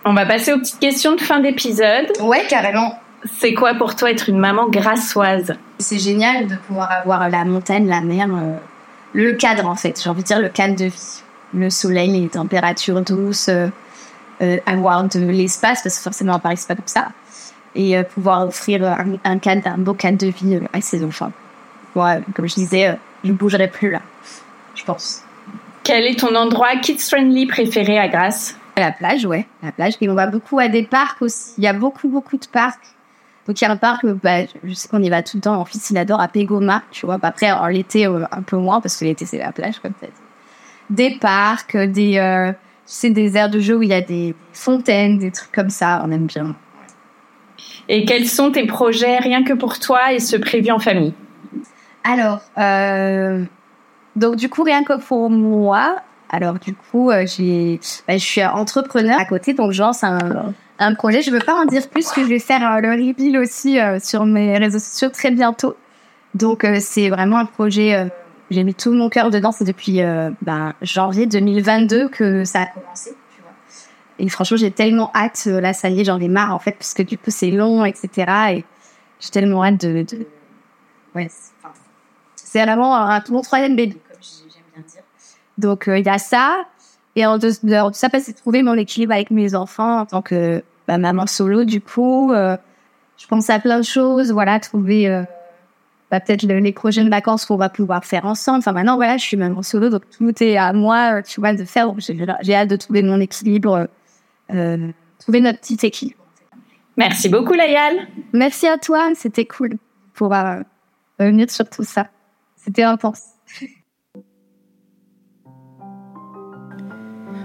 On va passer aux petites questions de fin d'épisode. Ouais, carrément. C'est quoi pour toi être une maman grassoise? C'est génial de pouvoir avoir la montagne, la mer, euh, le cadre en fait, j'ai envie de dire le cadre de vie. Le soleil, les températures douces, euh, euh, avoir de l'espace, parce que forcément à Paris c'est pas comme ça. Et pouvoir offrir un, un cadre, un beau cadre de vie à ses enfants. Ouais, comme je disais, je ne bougerai plus là, je pense. Quel est ton endroit kids-friendly préféré à Grasse? La plage, ouais, la plage. Et on va beaucoup à des parcs aussi. Il y a beaucoup, beaucoup de parcs. Donc, il y a un parc, bah, je sais qu'on y va tout le temps. Mon fils, il adore à Pégoma, tu vois. Bah, Après, en l'été, euh, un peu moins, parce que l'été, c'est la plage, comme dit. Des parcs, des, euh, sais, des aires de jeu où il y a des fontaines, des trucs comme ça. On aime bien. Et quels sont tes projets rien que pour toi et ceux prévus en famille? Alors, euh, donc du coup, rien que pour moi, alors du coup, euh, bah, je suis entrepreneur à côté, donc genre c'est un, un projet. Je veux pas en dire plus, que je vais faire le reveal aussi euh, sur mes réseaux sociaux très bientôt. Donc euh, c'est vraiment un projet. j'ai mis tout mon cœur dedans. C'est depuis ben, janvier 2022 que ça a commencé. Et franchement, j'ai tellement hâte. Là, ça y est, j'en ai marre en fait, parce que du coup, c'est long, etc. Et j'ai tellement hâte de, ouais. c'est vraiment un, mon troisième bébé, comme j'ai- j'aime bien Donc, euh, il y a ça. Et en dehors de ça, c'est trouver mon équilibre avec mes enfants en tant que bah, maman solo, du coup. euh, je pense à plein de choses. Voilà, trouver euh, bah, peut-être le- les prochaines vacances qu'on va pouvoir faire ensemble. Enfin, maintenant, voilà, je suis maman solo, donc tout est à moi, tu vois, de faire. J'ai hâte de trouver mon équilibre, trouver notre petit équilibre. Merci beaucoup, Layal. Merci à toi, c'était cool pour euh, revenir sur tout ça. C'était intense.